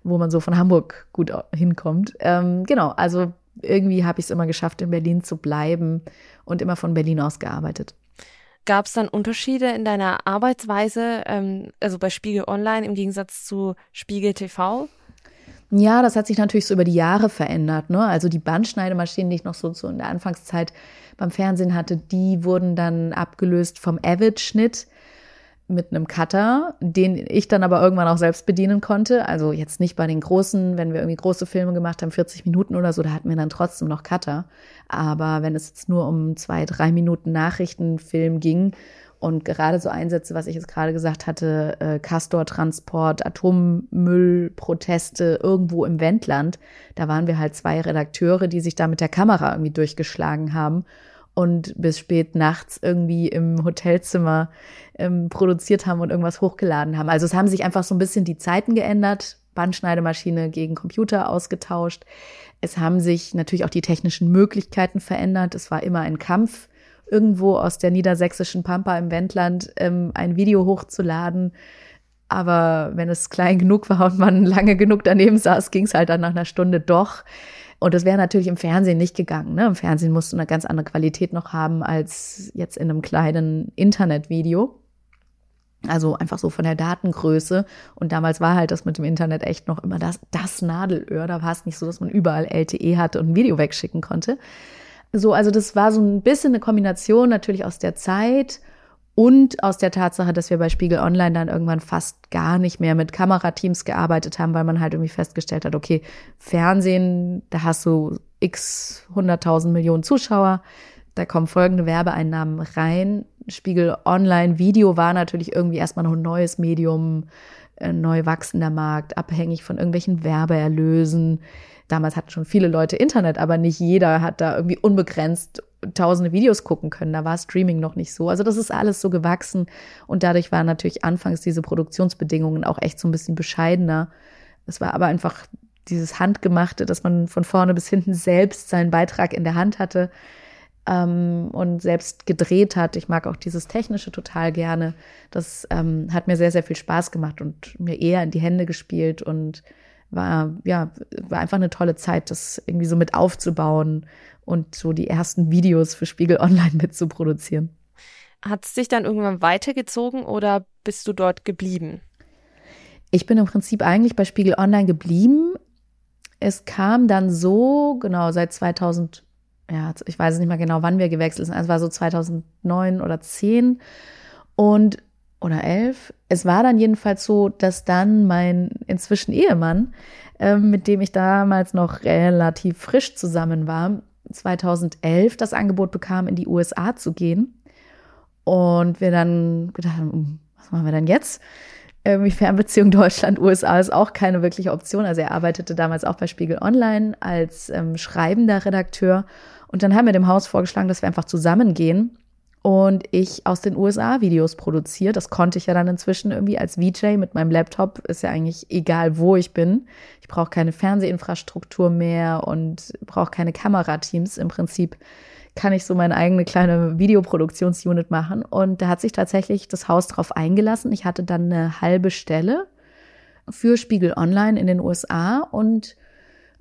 Speaker 1: wo man so von Hamburg gut hinkommt. Ähm, genau, also irgendwie habe ich es immer geschafft, in Berlin zu bleiben und immer von Berlin aus gearbeitet.
Speaker 3: Gab es dann Unterschiede in deiner Arbeitsweise, ähm, also bei Spiegel Online im Gegensatz zu Spiegel TV?
Speaker 1: Ja, das hat sich natürlich so über die Jahre verändert. Ne? Also die Bandschneidemaschinen, die ich noch so, so in der Anfangszeit beim Fernsehen hatte, die wurden dann abgelöst vom Avid-Schnitt mit einem Cutter, den ich dann aber irgendwann auch selbst bedienen konnte. Also jetzt nicht bei den großen, wenn wir irgendwie große Filme gemacht haben, 40 Minuten oder so, da hatten wir dann trotzdem noch Cutter. Aber wenn es jetzt nur um zwei, drei Minuten Nachrichtenfilm ging und gerade so Einsätze, was ich jetzt gerade gesagt hatte, äh, Castor-Transport, Atommüllproteste irgendwo im Wendland, da waren wir halt zwei Redakteure, die sich da mit der Kamera irgendwie durchgeschlagen haben und bis spät nachts irgendwie im Hotelzimmer ähm, produziert haben und irgendwas hochgeladen haben. Also es haben sich einfach so ein bisschen die Zeiten geändert, Bandschneidemaschine gegen Computer ausgetauscht. Es haben sich natürlich auch die technischen Möglichkeiten verändert. Es war immer ein Kampf, irgendwo aus der niedersächsischen Pampa im Wendland ähm, ein Video hochzuladen. Aber wenn es klein genug war und man lange genug daneben saß, ging es halt dann nach einer Stunde doch. Und das wäre natürlich im Fernsehen nicht gegangen. Ne? Im Fernsehen musst du eine ganz andere Qualität noch haben als jetzt in einem kleinen Internetvideo. Also einfach so von der Datengröße. Und damals war halt das mit dem Internet echt noch immer das, das Nadelöhr. Da war es nicht so, dass man überall LTE hatte und ein Video wegschicken konnte. So, also das war so ein bisschen eine Kombination natürlich aus der Zeit und aus der Tatsache, dass wir bei Spiegel Online dann irgendwann fast gar nicht mehr mit Kamerateams gearbeitet haben, weil man halt irgendwie festgestellt hat, okay, Fernsehen, da hast du x hunderttausend Millionen Zuschauer, da kommen folgende Werbeeinnahmen rein. Spiegel Online Video war natürlich irgendwie erstmal noch ein neues Medium, ein neu wachsender Markt, abhängig von irgendwelchen Werbeerlösen. Damals hatten schon viele Leute Internet, aber nicht jeder hat da irgendwie unbegrenzt tausende Videos gucken können. Da war Streaming noch nicht so. Also das ist alles so gewachsen und dadurch waren natürlich anfangs diese Produktionsbedingungen auch echt so ein bisschen bescheidener. Es war aber einfach dieses Handgemachte, dass man von vorne bis hinten selbst seinen Beitrag in der Hand hatte ähm, und selbst gedreht hat. Ich mag auch dieses Technische total gerne. Das ähm, hat mir sehr, sehr viel Spaß gemacht und mir eher in die Hände gespielt und war, ja, war einfach eine tolle Zeit, das irgendwie so mit aufzubauen und so die ersten Videos für Spiegel Online mitzuproduzieren.
Speaker 3: Hat es dich dann irgendwann weitergezogen oder bist du dort geblieben?
Speaker 1: Ich bin im Prinzip eigentlich bei Spiegel Online geblieben. Es kam dann so, genau, seit 2000, ja, ich weiß nicht mehr genau, wann wir gewechselt sind. Also es war so 2009 oder 10 und oder 11. Es war dann jedenfalls so, dass dann mein inzwischen Ehemann, äh, mit dem ich damals noch relativ frisch zusammen war, 2011 das Angebot bekam, in die USA zu gehen. Und wir dann gedacht haben, hm, was machen wir denn jetzt? Irgendwie Fernbeziehung Deutschland-USA ist auch keine wirkliche Option. Also er arbeitete damals auch bei Spiegel Online als ähm, schreibender Redakteur. Und dann haben wir dem Haus vorgeschlagen, dass wir einfach zusammengehen und ich aus den USA Videos produziere. Das konnte ich ja dann inzwischen irgendwie als VJ mit meinem Laptop. Ist ja eigentlich egal, wo ich bin. Ich brauche keine Fernsehinfrastruktur mehr und brauche keine Kamerateams. Im Prinzip kann ich so meine eigene kleine Videoproduktionsunit machen. Und da hat sich tatsächlich das Haus drauf eingelassen. Ich hatte dann eine halbe Stelle für Spiegel Online in den USA und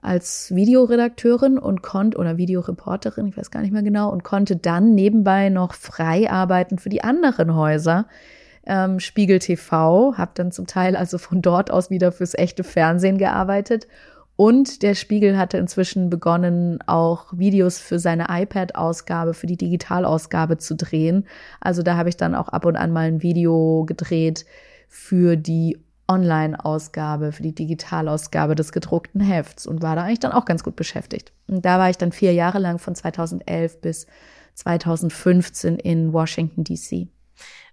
Speaker 1: als Videoredakteurin und konnte oder Videoreporterin, ich weiß gar nicht mehr genau, und konnte dann nebenbei noch frei arbeiten für die anderen Häuser. Ähm, Spiegel TV, habe dann zum Teil also von dort aus wieder fürs echte Fernsehen gearbeitet. Und der Spiegel hatte inzwischen begonnen, auch Videos für seine iPad-Ausgabe, für die Digitalausgabe zu drehen. Also da habe ich dann auch ab und an mal ein Video gedreht für die Online-Ausgabe, für die Digitalausgabe des gedruckten Hefts und war da eigentlich dann auch ganz gut beschäftigt. Und da war ich dann vier Jahre lang von 2011 bis 2015 in Washington, DC.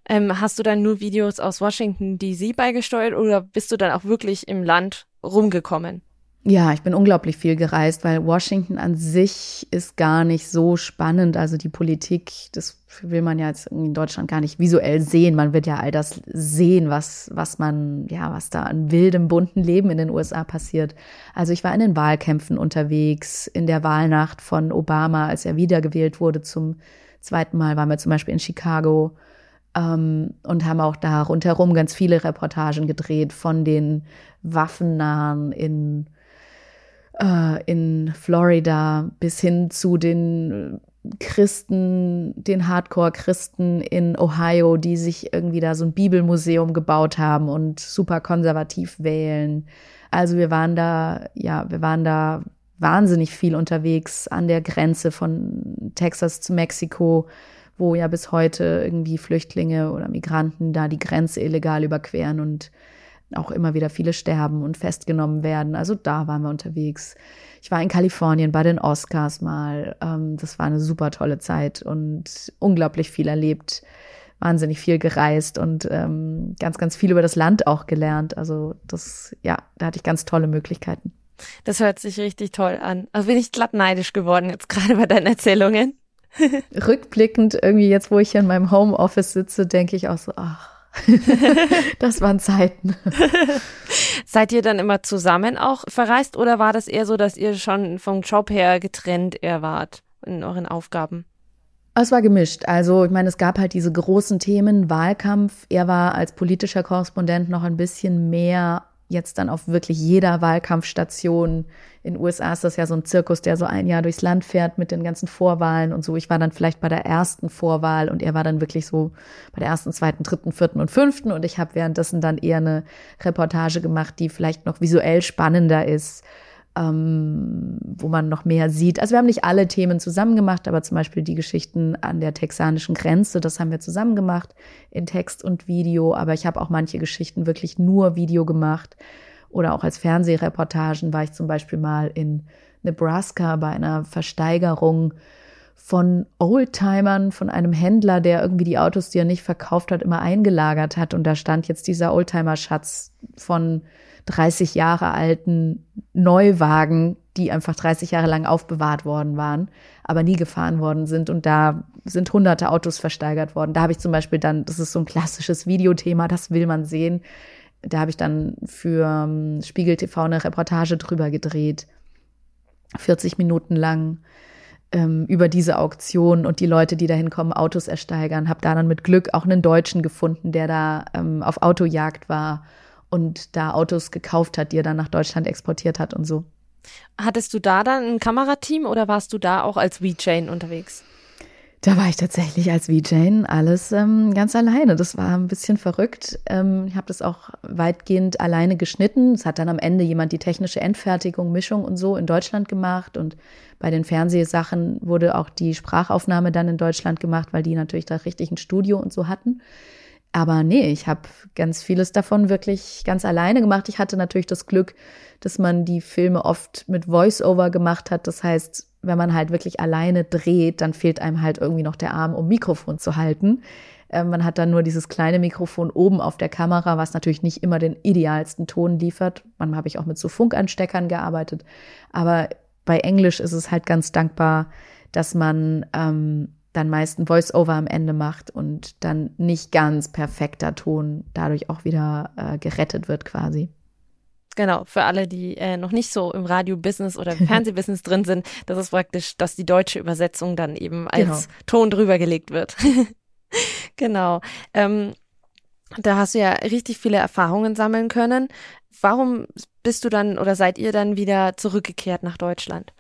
Speaker 3: Ähm, hast du dann nur Videos aus Washington, DC beigesteuert oder bist du dann auch wirklich im Land rumgekommen?
Speaker 1: Ja, ich bin unglaublich viel gereist, weil Washington an sich ist gar nicht so spannend. Also die Politik, das will man ja jetzt in Deutschland gar nicht visuell sehen. Man wird ja all das sehen, was, was man, ja, was da an wildem, bunten Leben in den USA passiert. Also ich war in den Wahlkämpfen unterwegs, in der Wahlnacht von Obama, als er wiedergewählt wurde zum zweiten Mal, waren wir zum Beispiel in Chicago ähm, und haben auch da rundherum ganz viele Reportagen gedreht von den Waffennahen in äh, in Florida bis hin zu den Christen, den Hardcore-Christen in Ohio, die sich irgendwie da so ein Bibelmuseum gebaut haben und super konservativ wählen. Also wir waren da, ja, wir waren da wahnsinnig viel unterwegs an der Grenze von Texas zu Mexiko, wo ja bis heute irgendwie Flüchtlinge oder Migranten da die Grenze illegal überqueren und auch immer wieder viele sterben und festgenommen werden. Also da waren wir unterwegs. Ich war in Kalifornien bei den Oscars mal. Ähm, das war eine super tolle Zeit und unglaublich viel erlebt, wahnsinnig viel gereist und ähm, ganz, ganz viel über das Land auch gelernt. Also das, ja, da hatte ich ganz tolle Möglichkeiten.
Speaker 3: Das hört sich richtig toll an. Also bin ich glatt neidisch geworden jetzt gerade bei deinen Erzählungen.
Speaker 1: Rückblickend irgendwie jetzt, wo ich hier in meinem Homeoffice sitze, denke ich auch so, ach, das waren Zeiten.
Speaker 3: Seid ihr dann immer zusammen auch verreist oder war das eher so, dass ihr schon vom Job her getrennt eher wart in euren Aufgaben?
Speaker 1: Es war gemischt. Also, ich meine, es gab halt diese großen Themen, Wahlkampf. Er war als politischer Korrespondent noch ein bisschen mehr jetzt dann auf wirklich jeder Wahlkampfstation. In den USA ist das ja so ein Zirkus, der so ein Jahr durchs Land fährt mit den ganzen Vorwahlen und so. Ich war dann vielleicht bei der ersten Vorwahl und er war dann wirklich so bei der ersten, zweiten, dritten, vierten und fünften und ich habe währenddessen dann eher eine Reportage gemacht, die vielleicht noch visuell spannender ist ähm, wo man noch mehr sieht. Also wir haben nicht alle Themen zusammen gemacht, aber zum Beispiel die Geschichten an der texanischen Grenze, das haben wir zusammen gemacht in Text und Video. Aber ich habe auch manche Geschichten wirklich nur Video gemacht. Oder auch als Fernsehreportagen war ich zum Beispiel mal in Nebraska bei einer Versteigerung von Oldtimern, von einem Händler, der irgendwie die Autos, die er nicht verkauft hat, immer eingelagert hat. Und da stand jetzt dieser Oldtimer-Schatz von 30 Jahre alten Neuwagen, die einfach 30 Jahre lang aufbewahrt worden waren, aber nie gefahren worden sind. Und da sind hunderte Autos versteigert worden. Da habe ich zum Beispiel dann, das ist so ein klassisches Videothema, das will man sehen. Da habe ich dann für ähm, Spiegel TV eine Reportage drüber gedreht. 40 Minuten lang ähm, über diese Auktion und die Leute, die da hinkommen, Autos ersteigern. Habe da dann mit Glück auch einen Deutschen gefunden, der da ähm, auf Autojagd war und da Autos gekauft hat, die er dann nach Deutschland exportiert hat und so.
Speaker 3: Hattest du da dann ein Kamerateam oder warst du da auch als VJ unterwegs?
Speaker 1: Da war ich tatsächlich als VJ alles ähm, ganz alleine. Das war ein bisschen verrückt. Ähm, ich habe das auch weitgehend alleine geschnitten. Es hat dann am Ende jemand die technische Endfertigung, Mischung und so in Deutschland gemacht. Und bei den Fernsehsachen wurde auch die Sprachaufnahme dann in Deutschland gemacht, weil die natürlich da richtig ein Studio und so hatten. Aber nee, ich habe ganz vieles davon wirklich ganz alleine gemacht. Ich hatte natürlich das Glück, dass man die Filme oft mit Voice-Over gemacht hat. Das heißt, wenn man halt wirklich alleine dreht, dann fehlt einem halt irgendwie noch der Arm, um Mikrofon zu halten. Äh, man hat dann nur dieses kleine Mikrofon oben auf der Kamera, was natürlich nicht immer den idealsten Ton liefert. Manchmal habe ich auch mit so Funkansteckern gearbeitet. Aber bei Englisch ist es halt ganz dankbar, dass man ähm, dann meist ein Voice-Over am Ende macht und dann nicht ganz perfekter Ton dadurch auch wieder äh, gerettet wird quasi.
Speaker 3: Genau, für alle, die äh, noch nicht so im Radio-Business oder im Fernsehbusiness drin sind, das ist praktisch, dass die deutsche Übersetzung dann eben als genau. Ton drüber gelegt wird. genau. Ähm, da hast du ja richtig viele Erfahrungen sammeln können. Warum bist du dann oder seid ihr dann wieder zurückgekehrt nach Deutschland?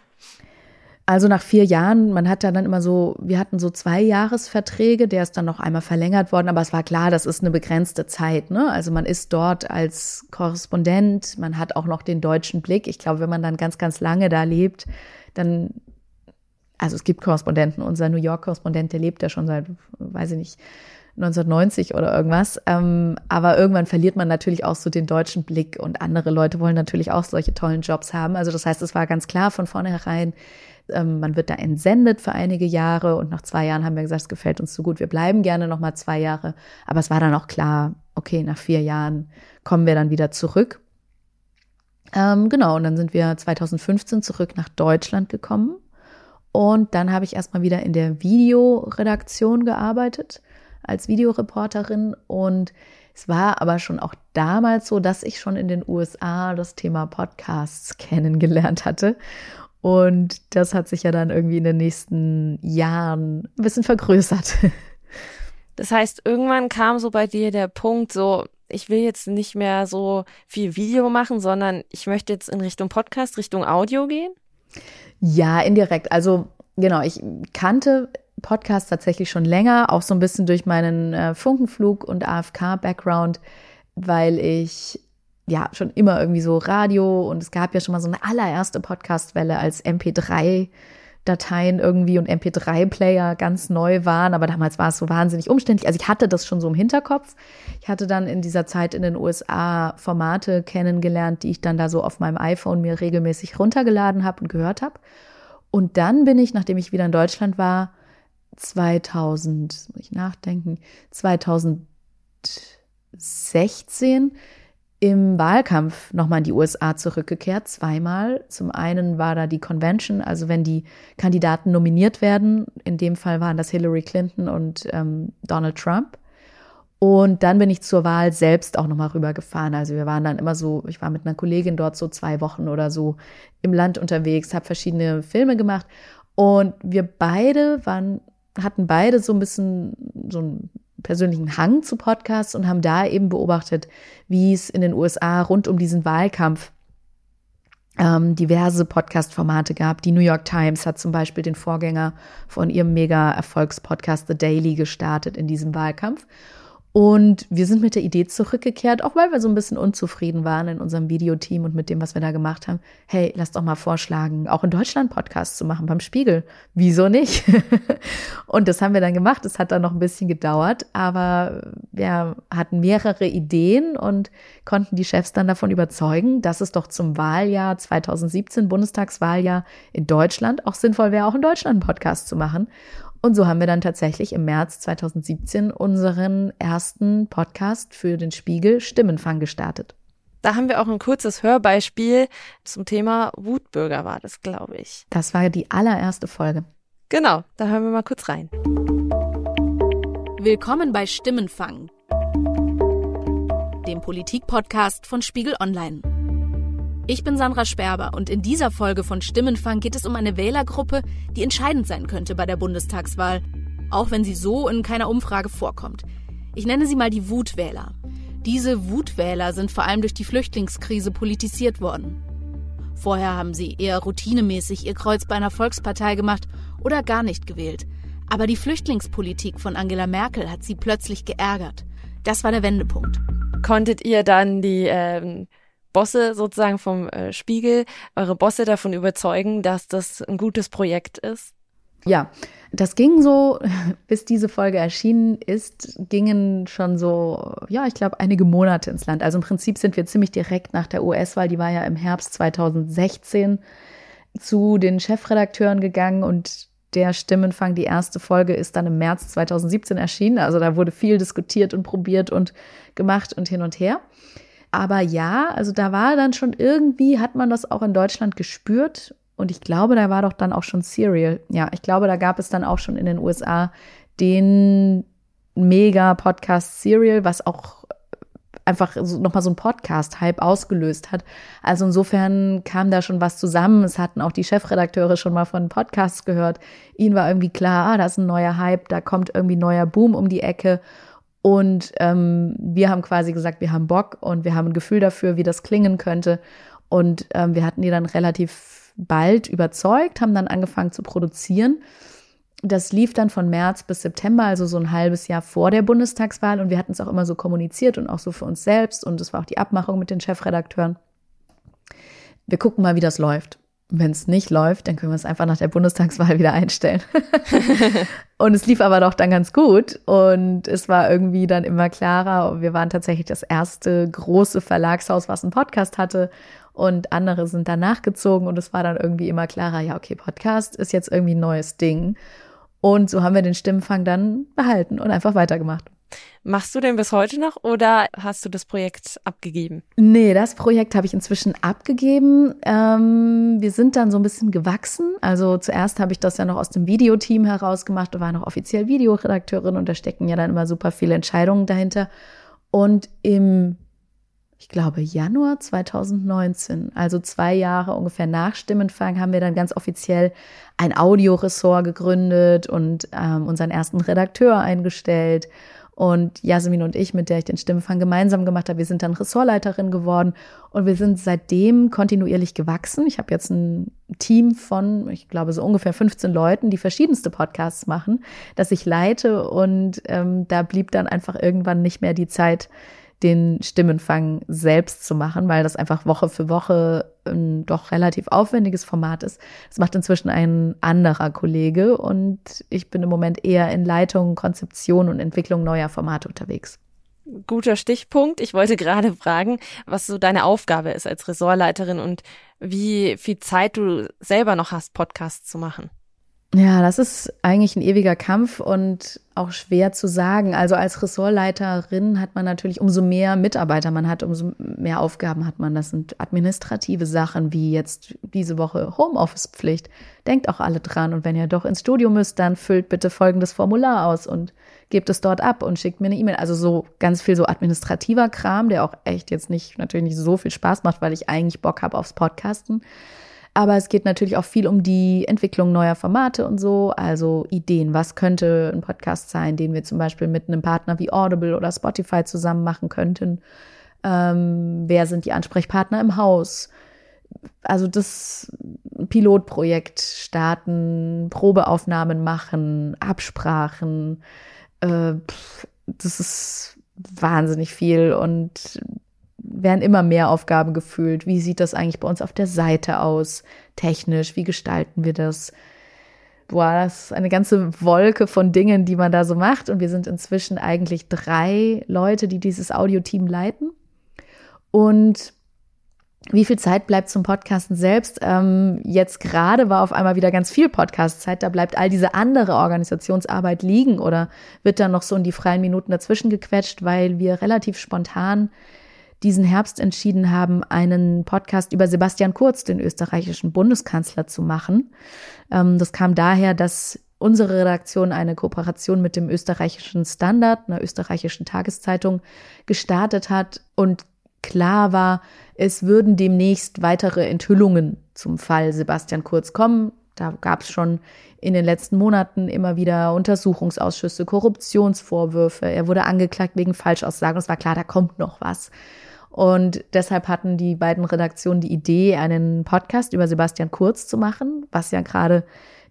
Speaker 1: Also nach vier Jahren, man hat dann immer so, wir hatten so zwei Jahresverträge, der ist dann noch einmal verlängert worden, aber es war klar, das ist eine begrenzte Zeit. Ne? Also man ist dort als Korrespondent, man hat auch noch den deutschen Blick. Ich glaube, wenn man dann ganz, ganz lange da lebt, dann, also es gibt Korrespondenten, unser New York-Korrespondent, der lebt ja schon seit, weiß ich nicht, 1990 oder irgendwas. Ähm, aber irgendwann verliert man natürlich auch so den deutschen Blick und andere Leute wollen natürlich auch solche tollen Jobs haben. Also das heißt, es war ganz klar von vornherein, ähm, man wird da entsendet für einige Jahre und nach zwei Jahren haben wir gesagt, es gefällt uns so gut, wir bleiben gerne noch mal zwei Jahre. Aber es war dann auch klar, okay, nach vier Jahren kommen wir dann wieder zurück. Ähm, genau, und dann sind wir 2015 zurück nach Deutschland gekommen. Und dann habe ich erstmal wieder in der Videoredaktion gearbeitet, als Videoreporterin. Und es war aber schon auch damals so, dass ich schon in den USA das Thema Podcasts kennengelernt hatte. Und das hat sich ja dann irgendwie in den nächsten Jahren ein bisschen vergrößert.
Speaker 3: Das heißt, irgendwann kam so bei dir der Punkt, so, ich will jetzt nicht mehr so viel Video machen, sondern ich möchte jetzt in Richtung Podcast, Richtung Audio gehen?
Speaker 1: Ja, indirekt. Also genau, ich kannte Podcasts tatsächlich schon länger, auch so ein bisschen durch meinen äh, Funkenflug und AFK-Background, weil ich ja schon immer irgendwie so Radio und es gab ja schon mal so eine allererste Podcastwelle als MP3 Dateien irgendwie und MP3-Player ganz neu waren, aber damals war es so wahnsinnig umständlich. Also ich hatte das schon so im Hinterkopf. Ich hatte dann in dieser Zeit in den USA Formate kennengelernt, die ich dann da so auf meinem iPhone mir regelmäßig runtergeladen habe und gehört habe. Und dann bin ich, nachdem ich wieder in Deutschland war, 2000, muss ich nachdenken, 2016 im Wahlkampf nochmal in die USA zurückgekehrt, zweimal. Zum einen war da die Convention, also wenn die Kandidaten nominiert werden, in dem Fall waren das Hillary Clinton und ähm, Donald Trump. Und dann bin ich zur Wahl selbst auch nochmal rübergefahren. Also wir waren dann immer so, ich war mit einer Kollegin dort so zwei Wochen oder so im Land unterwegs, habe verschiedene Filme gemacht. Und wir beide waren, hatten beide so ein bisschen so ein persönlichen Hang zu Podcasts und haben da eben beobachtet, wie es in den USA rund um diesen Wahlkampf ähm, diverse Podcast-Formate gab. Die New York Times hat zum Beispiel den Vorgänger von ihrem mega-Erfolgspodcast The Daily gestartet in diesem Wahlkampf. Und wir sind mit der Idee zurückgekehrt, auch weil wir so ein bisschen unzufrieden waren in unserem Videoteam und mit dem, was wir da gemacht haben. Hey, lass doch mal vorschlagen, auch in Deutschland Podcasts zu machen beim Spiegel. Wieso nicht? und das haben wir dann gemacht. Es hat dann noch ein bisschen gedauert, aber wir hatten mehrere Ideen und konnten die Chefs dann davon überzeugen, dass es doch zum Wahljahr 2017, Bundestagswahljahr in Deutschland, auch sinnvoll wäre, auch in Deutschland einen Podcast zu machen. Und so haben wir dann tatsächlich im März 2017 unseren ersten Podcast für den Spiegel Stimmenfang gestartet.
Speaker 3: Da haben wir auch ein kurzes Hörbeispiel zum Thema Wutbürger war das, glaube ich.
Speaker 1: Das war die allererste Folge.
Speaker 3: Genau, da hören wir mal kurz rein.
Speaker 5: Willkommen bei Stimmenfang, dem Politik-Podcast von Spiegel Online. Ich bin Sandra Sperber und in dieser Folge von Stimmenfang geht es um eine Wählergruppe, die entscheidend sein könnte bei der Bundestagswahl, auch wenn sie so in keiner Umfrage vorkommt. Ich nenne sie mal die Wutwähler. Diese Wutwähler sind vor allem durch die Flüchtlingskrise politisiert worden. Vorher haben sie eher routinemäßig ihr Kreuz bei einer Volkspartei gemacht oder gar nicht gewählt. Aber die Flüchtlingspolitik von Angela Merkel hat sie plötzlich geärgert. Das war der Wendepunkt.
Speaker 3: Konntet ihr dann die ähm, Bosse sozusagen vom äh, Spiegel, eure Bosse davon überzeugen, dass das ein gutes Projekt ist?
Speaker 1: Ja, das ging so, bis diese Folge erschienen ist, gingen schon so, ja, ich glaube, einige Monate ins Land. Also im Prinzip sind wir ziemlich direkt nach der US-Wahl, die war ja im Herbst 2016, zu den Chefredakteuren gegangen und der Stimmenfang, die erste Folge, ist dann im März 2017 erschienen. Also da wurde viel diskutiert und probiert und gemacht und hin und her. Aber ja, also da war dann schon irgendwie, hat man das auch in Deutschland gespürt. Und ich glaube, da war doch dann auch schon Serial. Ja, ich glaube, da gab es dann auch schon in den USA den Mega-Podcast Serial, was auch einfach so, nochmal so ein Podcast-Hype ausgelöst hat. Also insofern kam da schon was zusammen. Es hatten auch die Chefredakteure schon mal von Podcasts gehört. Ihnen war irgendwie klar, ah, da ist ein neuer Hype, da kommt irgendwie neuer Boom um die Ecke. Und ähm, wir haben quasi gesagt, wir haben Bock und wir haben ein Gefühl dafür, wie das klingen könnte. Und ähm, wir hatten die dann relativ bald überzeugt, haben dann angefangen zu produzieren. Das lief dann von März bis September, also so ein halbes Jahr vor der Bundestagswahl. Und wir hatten es auch immer so kommuniziert und auch so für uns selbst. Und es war auch die Abmachung mit den Chefredakteuren. Wir gucken mal, wie das läuft. Wenn es nicht läuft, dann können wir es einfach nach der Bundestagswahl wieder einstellen. und es lief aber doch dann ganz gut und es war irgendwie dann immer klarer. Wir waren tatsächlich das erste große Verlagshaus, was einen Podcast hatte und andere sind danach gezogen und es war dann irgendwie immer klarer, ja, okay, Podcast ist jetzt irgendwie ein neues Ding. Und so haben wir den Stimmenfang dann behalten und einfach weitergemacht.
Speaker 3: Machst du denn bis heute noch oder hast du das Projekt abgegeben?
Speaker 1: Nee, das Projekt habe ich inzwischen abgegeben. Ähm, wir sind dann so ein bisschen gewachsen. Also zuerst habe ich das ja noch aus dem Videoteam heraus gemacht und war noch offiziell Videoredakteurin und da stecken ja dann immer super viele Entscheidungen dahinter. Und im ich glaube, Januar 2019, also zwei Jahre ungefähr nach Stimmenfang, haben wir dann ganz offiziell ein Audioressort gegründet und ähm, unseren ersten Redakteur eingestellt. Und Jasmin und ich, mit der ich den Stimmenfang gemeinsam gemacht habe, wir sind dann Ressortleiterin geworden und wir sind seitdem kontinuierlich gewachsen. Ich habe jetzt ein Team von, ich glaube, so ungefähr 15 Leuten, die verschiedenste Podcasts machen, das ich leite und ähm, da blieb dann einfach irgendwann nicht mehr die Zeit, den Stimmenfang selbst zu machen, weil das einfach Woche für Woche ein doch relativ aufwendiges Format ist. Das macht inzwischen ein anderer Kollege und ich bin im Moment eher in Leitung, Konzeption und Entwicklung neuer Formate unterwegs.
Speaker 3: Guter Stichpunkt. Ich wollte gerade fragen, was so deine Aufgabe ist als Ressortleiterin und wie viel Zeit du selber noch hast, Podcasts zu machen.
Speaker 1: Ja, das ist eigentlich ein ewiger Kampf und auch schwer zu sagen. Also als Ressortleiterin hat man natürlich umso mehr Mitarbeiter man hat, umso mehr Aufgaben hat man. Das sind administrative Sachen wie jetzt diese Woche Homeoffice-Pflicht. Denkt auch alle dran. Und wenn ihr doch ins Studio müsst, dann füllt bitte folgendes Formular aus und gebt es dort ab und schickt mir eine E-Mail. Also so ganz viel so administrativer Kram, der auch echt jetzt nicht, natürlich nicht so viel Spaß macht, weil ich eigentlich Bock habe aufs Podcasten. Aber es geht natürlich auch viel um die Entwicklung neuer Formate und so, also Ideen. Was könnte ein Podcast sein, den wir zum Beispiel mit einem Partner wie Audible oder Spotify zusammen machen könnten? Ähm, wer sind die Ansprechpartner im Haus? Also das Pilotprojekt starten, Probeaufnahmen machen, Absprachen. Äh, das ist wahnsinnig viel und werden immer mehr Aufgaben gefühlt. Wie sieht das eigentlich bei uns auf der Seite aus? Technisch, wie gestalten wir das? Boah, das ist eine ganze Wolke von Dingen, die man da so macht. Und wir sind inzwischen eigentlich drei Leute, die dieses Audioteam leiten. Und wie viel Zeit bleibt zum Podcasten selbst? Ähm, jetzt gerade war auf einmal wieder ganz viel Podcastzeit. Da bleibt all diese andere Organisationsarbeit liegen oder wird dann noch so in die freien Minuten dazwischen gequetscht, weil wir relativ spontan diesen Herbst entschieden haben, einen Podcast über Sebastian Kurz, den österreichischen Bundeskanzler, zu machen. Ähm, das kam daher, dass unsere Redaktion eine Kooperation mit dem österreichischen Standard, einer österreichischen Tageszeitung, gestartet hat und klar war, es würden demnächst weitere Enthüllungen zum Fall Sebastian Kurz kommen. Da gab es schon in den letzten Monaten immer wieder Untersuchungsausschüsse, Korruptionsvorwürfe. Er wurde angeklagt wegen Falschaussagen. Es war klar, da kommt noch was. Und deshalb hatten die beiden Redaktionen die Idee, einen Podcast über Sebastian Kurz zu machen, was ja gerade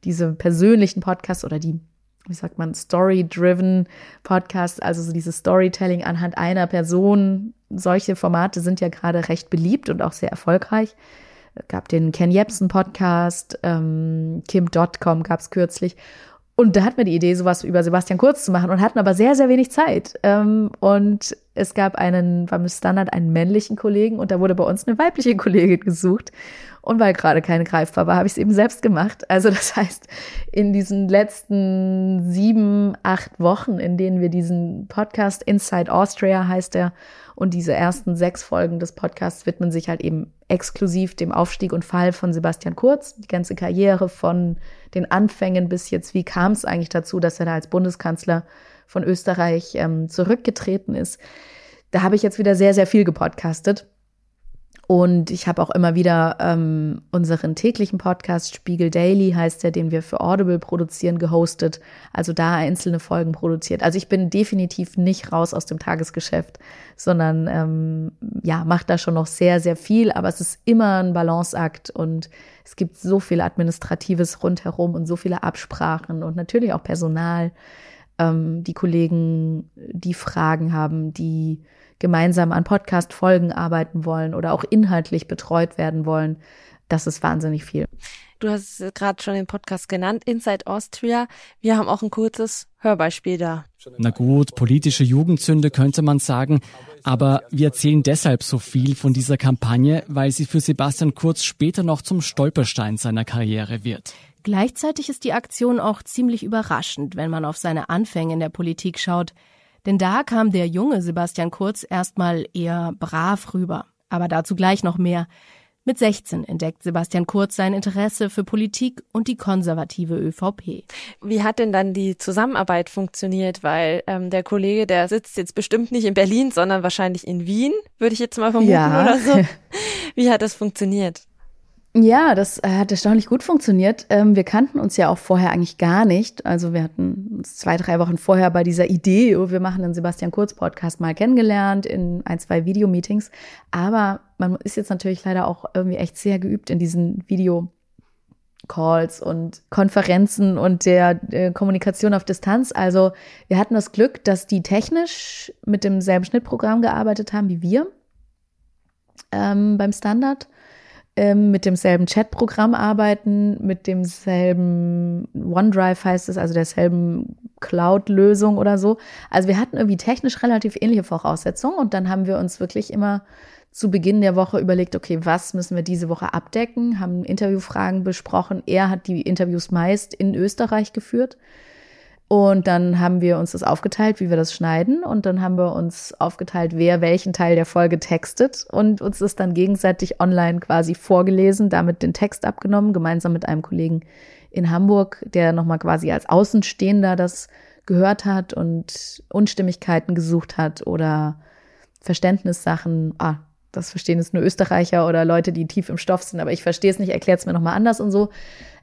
Speaker 1: diese persönlichen Podcasts oder die, wie sagt man, Story-driven Podcasts, also so dieses Storytelling anhand einer Person, solche Formate sind ja gerade recht beliebt und auch sehr erfolgreich. Es gab den Ken Jebsen Podcast, ähm, Kim.com gab es kürzlich. Und da hatten wir die Idee, sowas über Sebastian Kurz zu machen und hatten aber sehr, sehr wenig Zeit. Ähm, und es gab einen, beim Standard einen männlichen Kollegen und da wurde bei uns eine weibliche Kollegin gesucht. Und weil gerade keine greifbar war, habe ich es eben selbst gemacht. Also das heißt, in diesen letzten sieben, acht Wochen, in denen wir diesen Podcast Inside Austria heißt er, und diese ersten sechs Folgen des Podcasts widmen sich halt eben exklusiv dem Aufstieg und Fall von Sebastian Kurz, die ganze Karriere von den Anfängen bis jetzt, wie kam es eigentlich dazu, dass er da als Bundeskanzler von Österreich ähm, zurückgetreten ist. Da habe ich jetzt wieder sehr, sehr viel gepodcastet. Und ich habe auch immer wieder ähm, unseren täglichen Podcast Spiegel Daily heißt der, den wir für Audible produzieren, gehostet. Also da einzelne Folgen produziert. Also ich bin definitiv nicht raus aus dem Tagesgeschäft, sondern ähm, ja, mache da schon noch sehr, sehr viel. Aber es ist immer ein Balanceakt und es gibt so viel Administratives rundherum und so viele Absprachen und natürlich auch Personal. Ähm, die Kollegen, die Fragen haben, die gemeinsam an Podcast-Folgen arbeiten wollen oder auch inhaltlich betreut werden wollen. Das ist wahnsinnig viel.
Speaker 3: Du hast gerade schon den Podcast genannt, Inside Austria. Wir haben auch ein kurzes Hörbeispiel da.
Speaker 6: Na gut, politische Jugendzünde könnte man sagen, aber wir erzählen deshalb so viel von dieser Kampagne, weil sie für Sebastian Kurz später noch zum Stolperstein seiner Karriere wird.
Speaker 7: Gleichzeitig ist die Aktion auch ziemlich überraschend, wenn man auf seine Anfänge in der Politik schaut. Denn da kam der junge Sebastian Kurz erstmal eher brav rüber. Aber dazu gleich noch mehr. Mit 16 entdeckt Sebastian Kurz sein Interesse für Politik und die konservative ÖVP.
Speaker 3: Wie hat denn dann die Zusammenarbeit funktioniert? Weil ähm, der Kollege, der sitzt jetzt bestimmt nicht in Berlin, sondern wahrscheinlich in Wien, würde ich jetzt mal vermuten ja. oder so. Wie hat das funktioniert?
Speaker 1: Ja, das äh, hat erstaunlich gut funktioniert. Ähm, wir kannten uns ja auch vorher eigentlich gar nicht. Also wir hatten uns zwei, drei Wochen vorher bei dieser Idee, oh, wir machen einen Sebastian Kurz Podcast mal kennengelernt in ein, zwei Videomeetings. Aber man ist jetzt natürlich leider auch irgendwie echt sehr geübt in diesen Video Calls und Konferenzen und der, der, Kommunikation auf Distanz. Also wir hatten das Glück, dass die technisch mit demselben Schnittprogramm gearbeitet haben wie wir ähm, beim Standard ähm, mit demselben Chatprogramm arbeiten, mit demselben OneDrive heißt es, also derselben Cloud-Lösung oder so. Also wir hatten irgendwie technisch relativ ähnliche Voraussetzungen und dann haben wir uns wirklich immer zu Beginn der Woche überlegt, okay, was müssen wir diese Woche abdecken, haben Interviewfragen besprochen. Er hat die Interviews meist in Österreich geführt. Und dann haben wir uns das aufgeteilt, wie wir das schneiden. Und dann haben wir uns aufgeteilt, wer welchen Teil der Folge textet und uns das dann gegenseitig online quasi vorgelesen, damit den Text abgenommen, gemeinsam mit einem Kollegen in Hamburg, der nochmal quasi als Außenstehender das gehört hat und Unstimmigkeiten gesucht hat oder Verständnissachen. Ah, das verstehen es nur Österreicher oder Leute, die tief im Stoff sind, aber ich verstehe es nicht, erklärt es mir nochmal anders und so.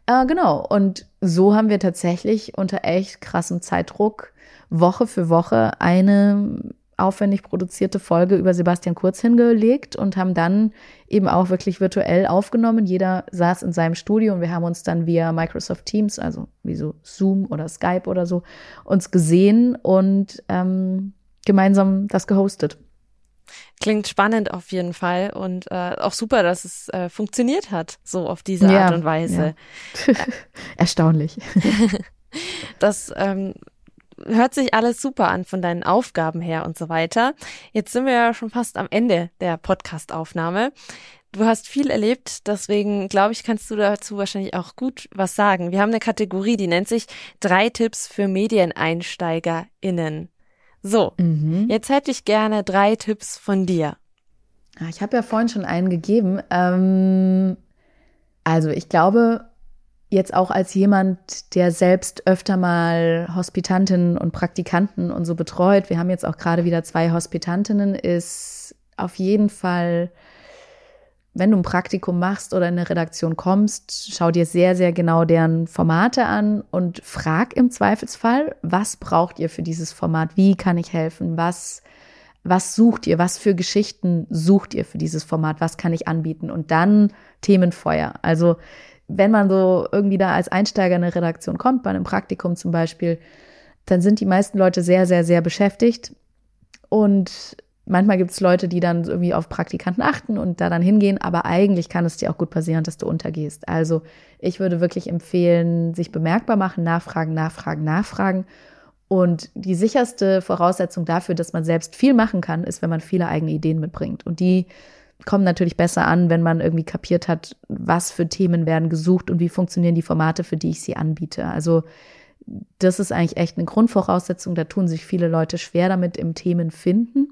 Speaker 1: Äh, genau. Und so haben wir tatsächlich unter echt krassem Zeitdruck Woche für Woche eine aufwendig produzierte Folge über Sebastian Kurz hingelegt und haben dann eben auch wirklich virtuell aufgenommen. Jeder saß in seinem Studio und wir haben uns dann via Microsoft Teams, also wie so Zoom oder Skype oder so, uns gesehen und ähm, gemeinsam das gehostet.
Speaker 3: Klingt spannend auf jeden Fall und äh, auch super, dass es äh, funktioniert hat, so auf diese ja, Art und Weise.
Speaker 1: Ja. Erstaunlich.
Speaker 3: das ähm, hört sich alles super an von deinen Aufgaben her und so weiter. Jetzt sind wir ja schon fast am Ende der Podcast-Aufnahme. Du hast viel erlebt, deswegen glaube ich, kannst du dazu wahrscheinlich auch gut was sagen. Wir haben eine Kategorie, die nennt sich drei Tipps für MedieneinsteigerInnen. So, mhm. jetzt hätte ich gerne drei Tipps von dir.
Speaker 1: Ich habe ja vorhin schon einen gegeben. Ähm, also ich glaube, jetzt auch als jemand, der selbst öfter mal Hospitantinnen und Praktikanten und so betreut, wir haben jetzt auch gerade wieder zwei Hospitantinnen, ist auf jeden Fall wenn du ein Praktikum machst oder in eine Redaktion kommst, schau dir sehr, sehr genau deren Formate an und frag im Zweifelsfall, was braucht ihr für dieses Format? Wie kann ich helfen? Was, was sucht ihr? Was für Geschichten sucht ihr für dieses Format? Was kann ich anbieten? Und dann Themenfeuer. Also, wenn man so irgendwie da als Einsteiger in eine Redaktion kommt, bei einem Praktikum zum Beispiel, dann sind die meisten Leute sehr, sehr, sehr beschäftigt und manchmal gibt es Leute, die dann irgendwie auf Praktikanten achten und da dann hingehen, aber eigentlich kann es dir auch gut passieren, dass du untergehst. Also ich würde wirklich empfehlen, sich bemerkbar machen, nachfragen, nachfragen, nachfragen. Und die sicherste Voraussetzung dafür, dass man selbst viel machen kann, ist, wenn man viele eigene Ideen mitbringt. Und die kommen natürlich besser an, wenn man irgendwie kapiert hat, was für Themen werden gesucht und wie funktionieren die Formate, für die ich sie anbiete. Also das ist eigentlich echt eine Grundvoraussetzung. Da tun sich viele Leute schwer damit im Themen finden.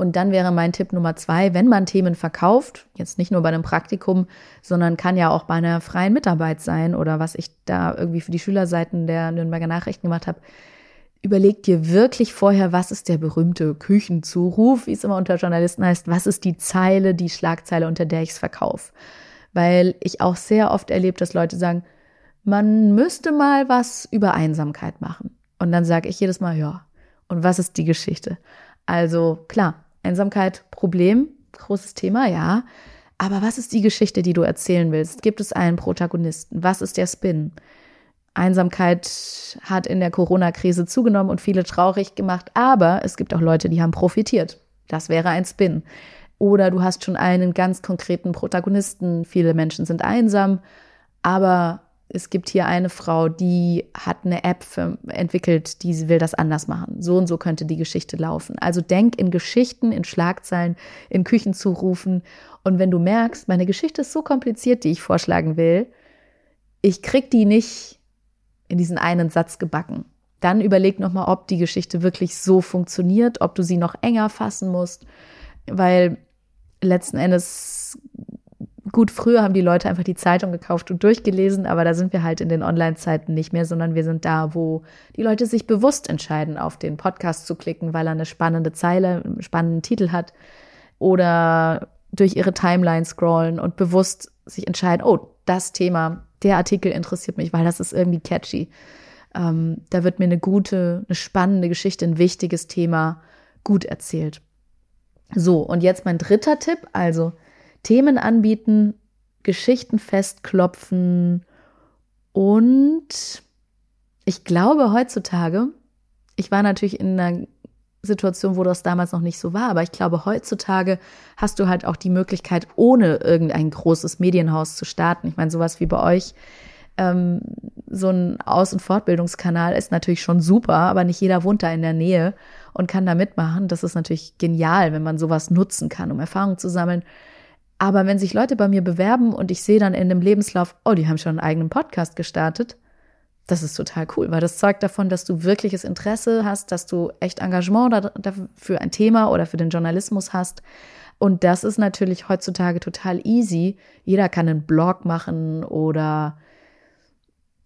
Speaker 1: Und dann wäre mein Tipp Nummer zwei, wenn man Themen verkauft, jetzt nicht nur bei einem Praktikum, sondern kann ja auch bei einer freien Mitarbeit sein oder was ich da irgendwie für die Schülerseiten der Nürnberger Nachrichten gemacht habe, überleg dir wirklich vorher, was ist der berühmte Küchenzuruf, wie es immer unter Journalisten heißt, was ist die Zeile, die Schlagzeile, unter der ich es verkaufe. Weil ich auch sehr oft erlebt, dass Leute sagen, man müsste mal was über Einsamkeit machen. Und dann sage ich jedes Mal, ja, und was ist die Geschichte? Also klar, Einsamkeit, Problem, großes Thema, ja. Aber was ist die Geschichte, die du erzählen willst? Gibt es einen Protagonisten? Was ist der Spin? Einsamkeit hat in der Corona-Krise zugenommen und viele traurig gemacht, aber es gibt auch Leute, die haben profitiert. Das wäre ein Spin. Oder du hast schon einen ganz konkreten Protagonisten. Viele Menschen sind einsam, aber es gibt hier eine Frau, die hat eine App für, entwickelt, die will das anders machen. So und so könnte die Geschichte laufen. Also denk in Geschichten, in Schlagzeilen, in Küchenzurufen. Und wenn du merkst, meine Geschichte ist so kompliziert, die ich vorschlagen will, ich krieg die nicht in diesen einen Satz gebacken, dann überleg nochmal, ob die Geschichte wirklich so funktioniert, ob du sie noch enger fassen musst, weil letzten Endes gut, früher haben die Leute einfach die Zeitung gekauft und durchgelesen, aber da sind wir halt in den Online-Zeiten nicht mehr, sondern wir sind da, wo die Leute sich bewusst entscheiden, auf den Podcast zu klicken, weil er eine spannende Zeile, einen spannenden Titel hat oder durch ihre Timeline scrollen und bewusst sich entscheiden, oh, das Thema, der Artikel interessiert mich, weil das ist irgendwie catchy. Ähm, da wird mir eine gute, eine spannende Geschichte, ein wichtiges Thema gut erzählt. So, und jetzt mein dritter Tipp, also Themen anbieten, Geschichten festklopfen und ich glaube heutzutage, ich war natürlich in einer Situation, wo das damals noch nicht so war, aber ich glaube heutzutage hast du halt auch die Möglichkeit, ohne irgendein großes Medienhaus zu starten. Ich meine, sowas wie bei euch, ähm, so ein Aus- und Fortbildungskanal ist natürlich schon super, aber nicht jeder wohnt da in der Nähe und kann da mitmachen. Das ist natürlich genial, wenn man sowas nutzen kann, um Erfahrung zu sammeln. Aber wenn sich Leute bei mir bewerben und ich sehe dann in dem Lebenslauf, oh, die haben schon einen eigenen Podcast gestartet, das ist total cool, weil das zeugt davon, dass du wirkliches Interesse hast, dass du echt Engagement für ein Thema oder für den Journalismus hast. Und das ist natürlich heutzutage total easy. Jeder kann einen Blog machen oder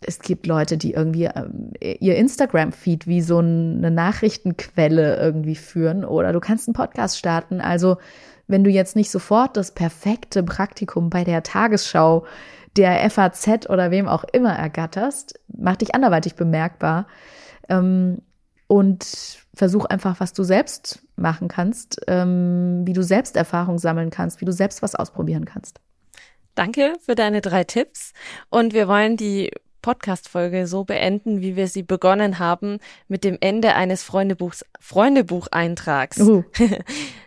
Speaker 1: es gibt Leute, die irgendwie ähm, ihr Instagram-Feed wie so eine Nachrichtenquelle irgendwie führen oder du kannst einen Podcast starten. Also wenn du jetzt nicht sofort das perfekte Praktikum bei der Tagesschau, der FAZ oder wem auch immer ergatterst, mach dich anderweitig bemerkbar ähm, und versuch einfach, was du selbst machen kannst, ähm, wie du selbst Erfahrung sammeln kannst, wie du selbst was ausprobieren kannst.
Speaker 3: Danke für deine drei Tipps und wir wollen die Podcast-Folge so beenden, wie wir sie begonnen haben, mit dem Ende eines Freundebuchs, Freundebucheintrags. Uh.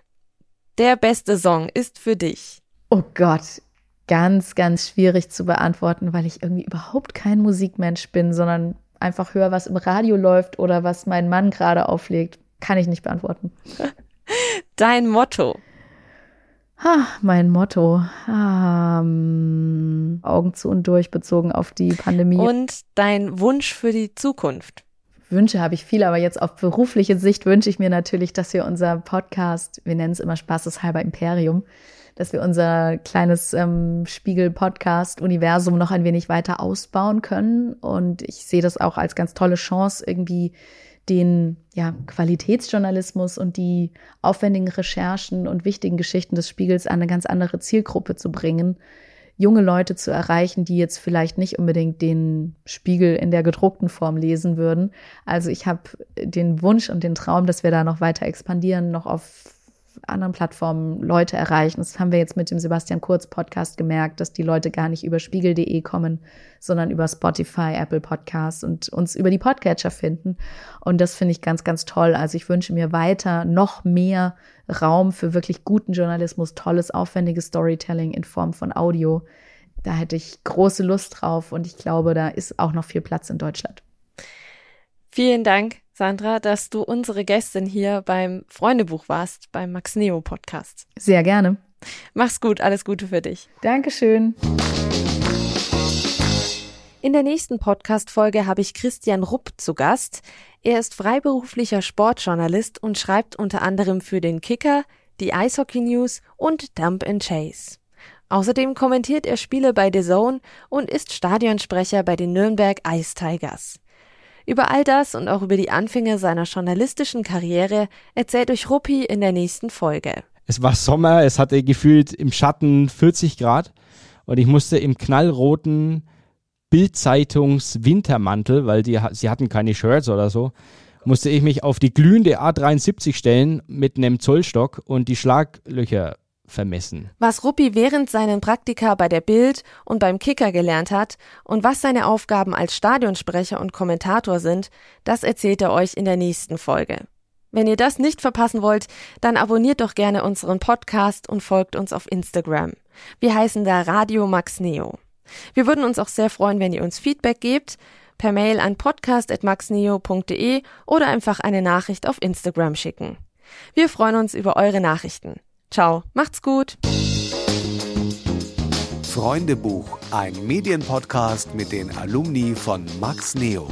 Speaker 3: Der beste Song ist für dich.
Speaker 1: Oh Gott, ganz, ganz schwierig zu beantworten, weil ich irgendwie überhaupt kein Musikmensch bin, sondern einfach höre, was im Radio läuft oder was mein Mann gerade auflegt. Kann ich nicht beantworten.
Speaker 3: Dein Motto.
Speaker 1: Ha, mein Motto. Ähm, Augen zu und durch bezogen auf die Pandemie.
Speaker 3: Und dein Wunsch für die Zukunft.
Speaker 1: Wünsche habe ich viel, aber jetzt auf berufliche Sicht wünsche ich mir natürlich, dass wir unser Podcast, wir nennen es immer spaßeshalber Imperium, dass wir unser kleines ähm, Spiegel-Podcast-Universum noch ein wenig weiter ausbauen können. Und ich sehe das auch als ganz tolle Chance, irgendwie den ja, Qualitätsjournalismus und die aufwendigen Recherchen und wichtigen Geschichten des Spiegels an eine ganz andere Zielgruppe zu bringen, junge Leute zu erreichen, die jetzt vielleicht nicht unbedingt den Spiegel in der gedruckten Form lesen würden. Also ich habe den Wunsch und den Traum, dass wir da noch weiter expandieren, noch auf anderen Plattformen Leute erreichen. Das haben wir jetzt mit dem Sebastian Kurz Podcast gemerkt, dass die Leute gar nicht über spiegel.de kommen, sondern über Spotify, Apple Podcasts und uns über die Podcatcher finden. Und das finde ich ganz, ganz toll. Also ich wünsche mir weiter noch mehr Raum für wirklich guten Journalismus, tolles, aufwendiges Storytelling in Form von Audio. Da hätte ich große Lust drauf und ich glaube, da ist auch noch viel Platz in Deutschland.
Speaker 3: Vielen Dank Sandra, dass du unsere Gästin hier beim Freundebuch warst, beim Max Neo Podcast.
Speaker 1: Sehr gerne.
Speaker 3: Mach's gut, alles Gute für dich.
Speaker 1: Dankeschön.
Speaker 3: In der nächsten Podcast-Folge habe ich Christian Rupp zu Gast. Er ist freiberuflicher Sportjournalist und schreibt unter anderem für den Kicker, die Eishockey News und Dump and Chase. Außerdem kommentiert er Spiele bei The Zone und ist Stadionsprecher bei den Nürnberg Ice Tigers. Über all das und auch über die Anfänge seiner journalistischen Karriere erzählt euch Ruppi in der nächsten Folge.
Speaker 8: Es war Sommer, es hatte gefühlt im Schatten 40 Grad und ich musste im knallroten Bildzeitungs Wintermantel, weil die, sie hatten keine Shirts oder so, musste ich mich auf die glühende A73 stellen mit einem Zollstock und die Schlaglöcher vermessen.
Speaker 3: Was Ruppi während seinen Praktika bei der Bild und beim Kicker gelernt hat und was seine Aufgaben als Stadionsprecher und Kommentator sind, das erzählt er euch in der nächsten Folge. Wenn ihr das nicht verpassen wollt, dann abonniert doch gerne unseren Podcast und folgt uns auf Instagram. Wir heißen da Radio Max Neo. Wir würden uns auch sehr freuen, wenn ihr uns Feedback gebt, per Mail an podcast.maxneo.de oder einfach eine Nachricht auf Instagram schicken. Wir freuen uns über eure Nachrichten. Ciao, macht's gut.
Speaker 2: Freundebuch, ein Medienpodcast mit den Alumni von Max Neo.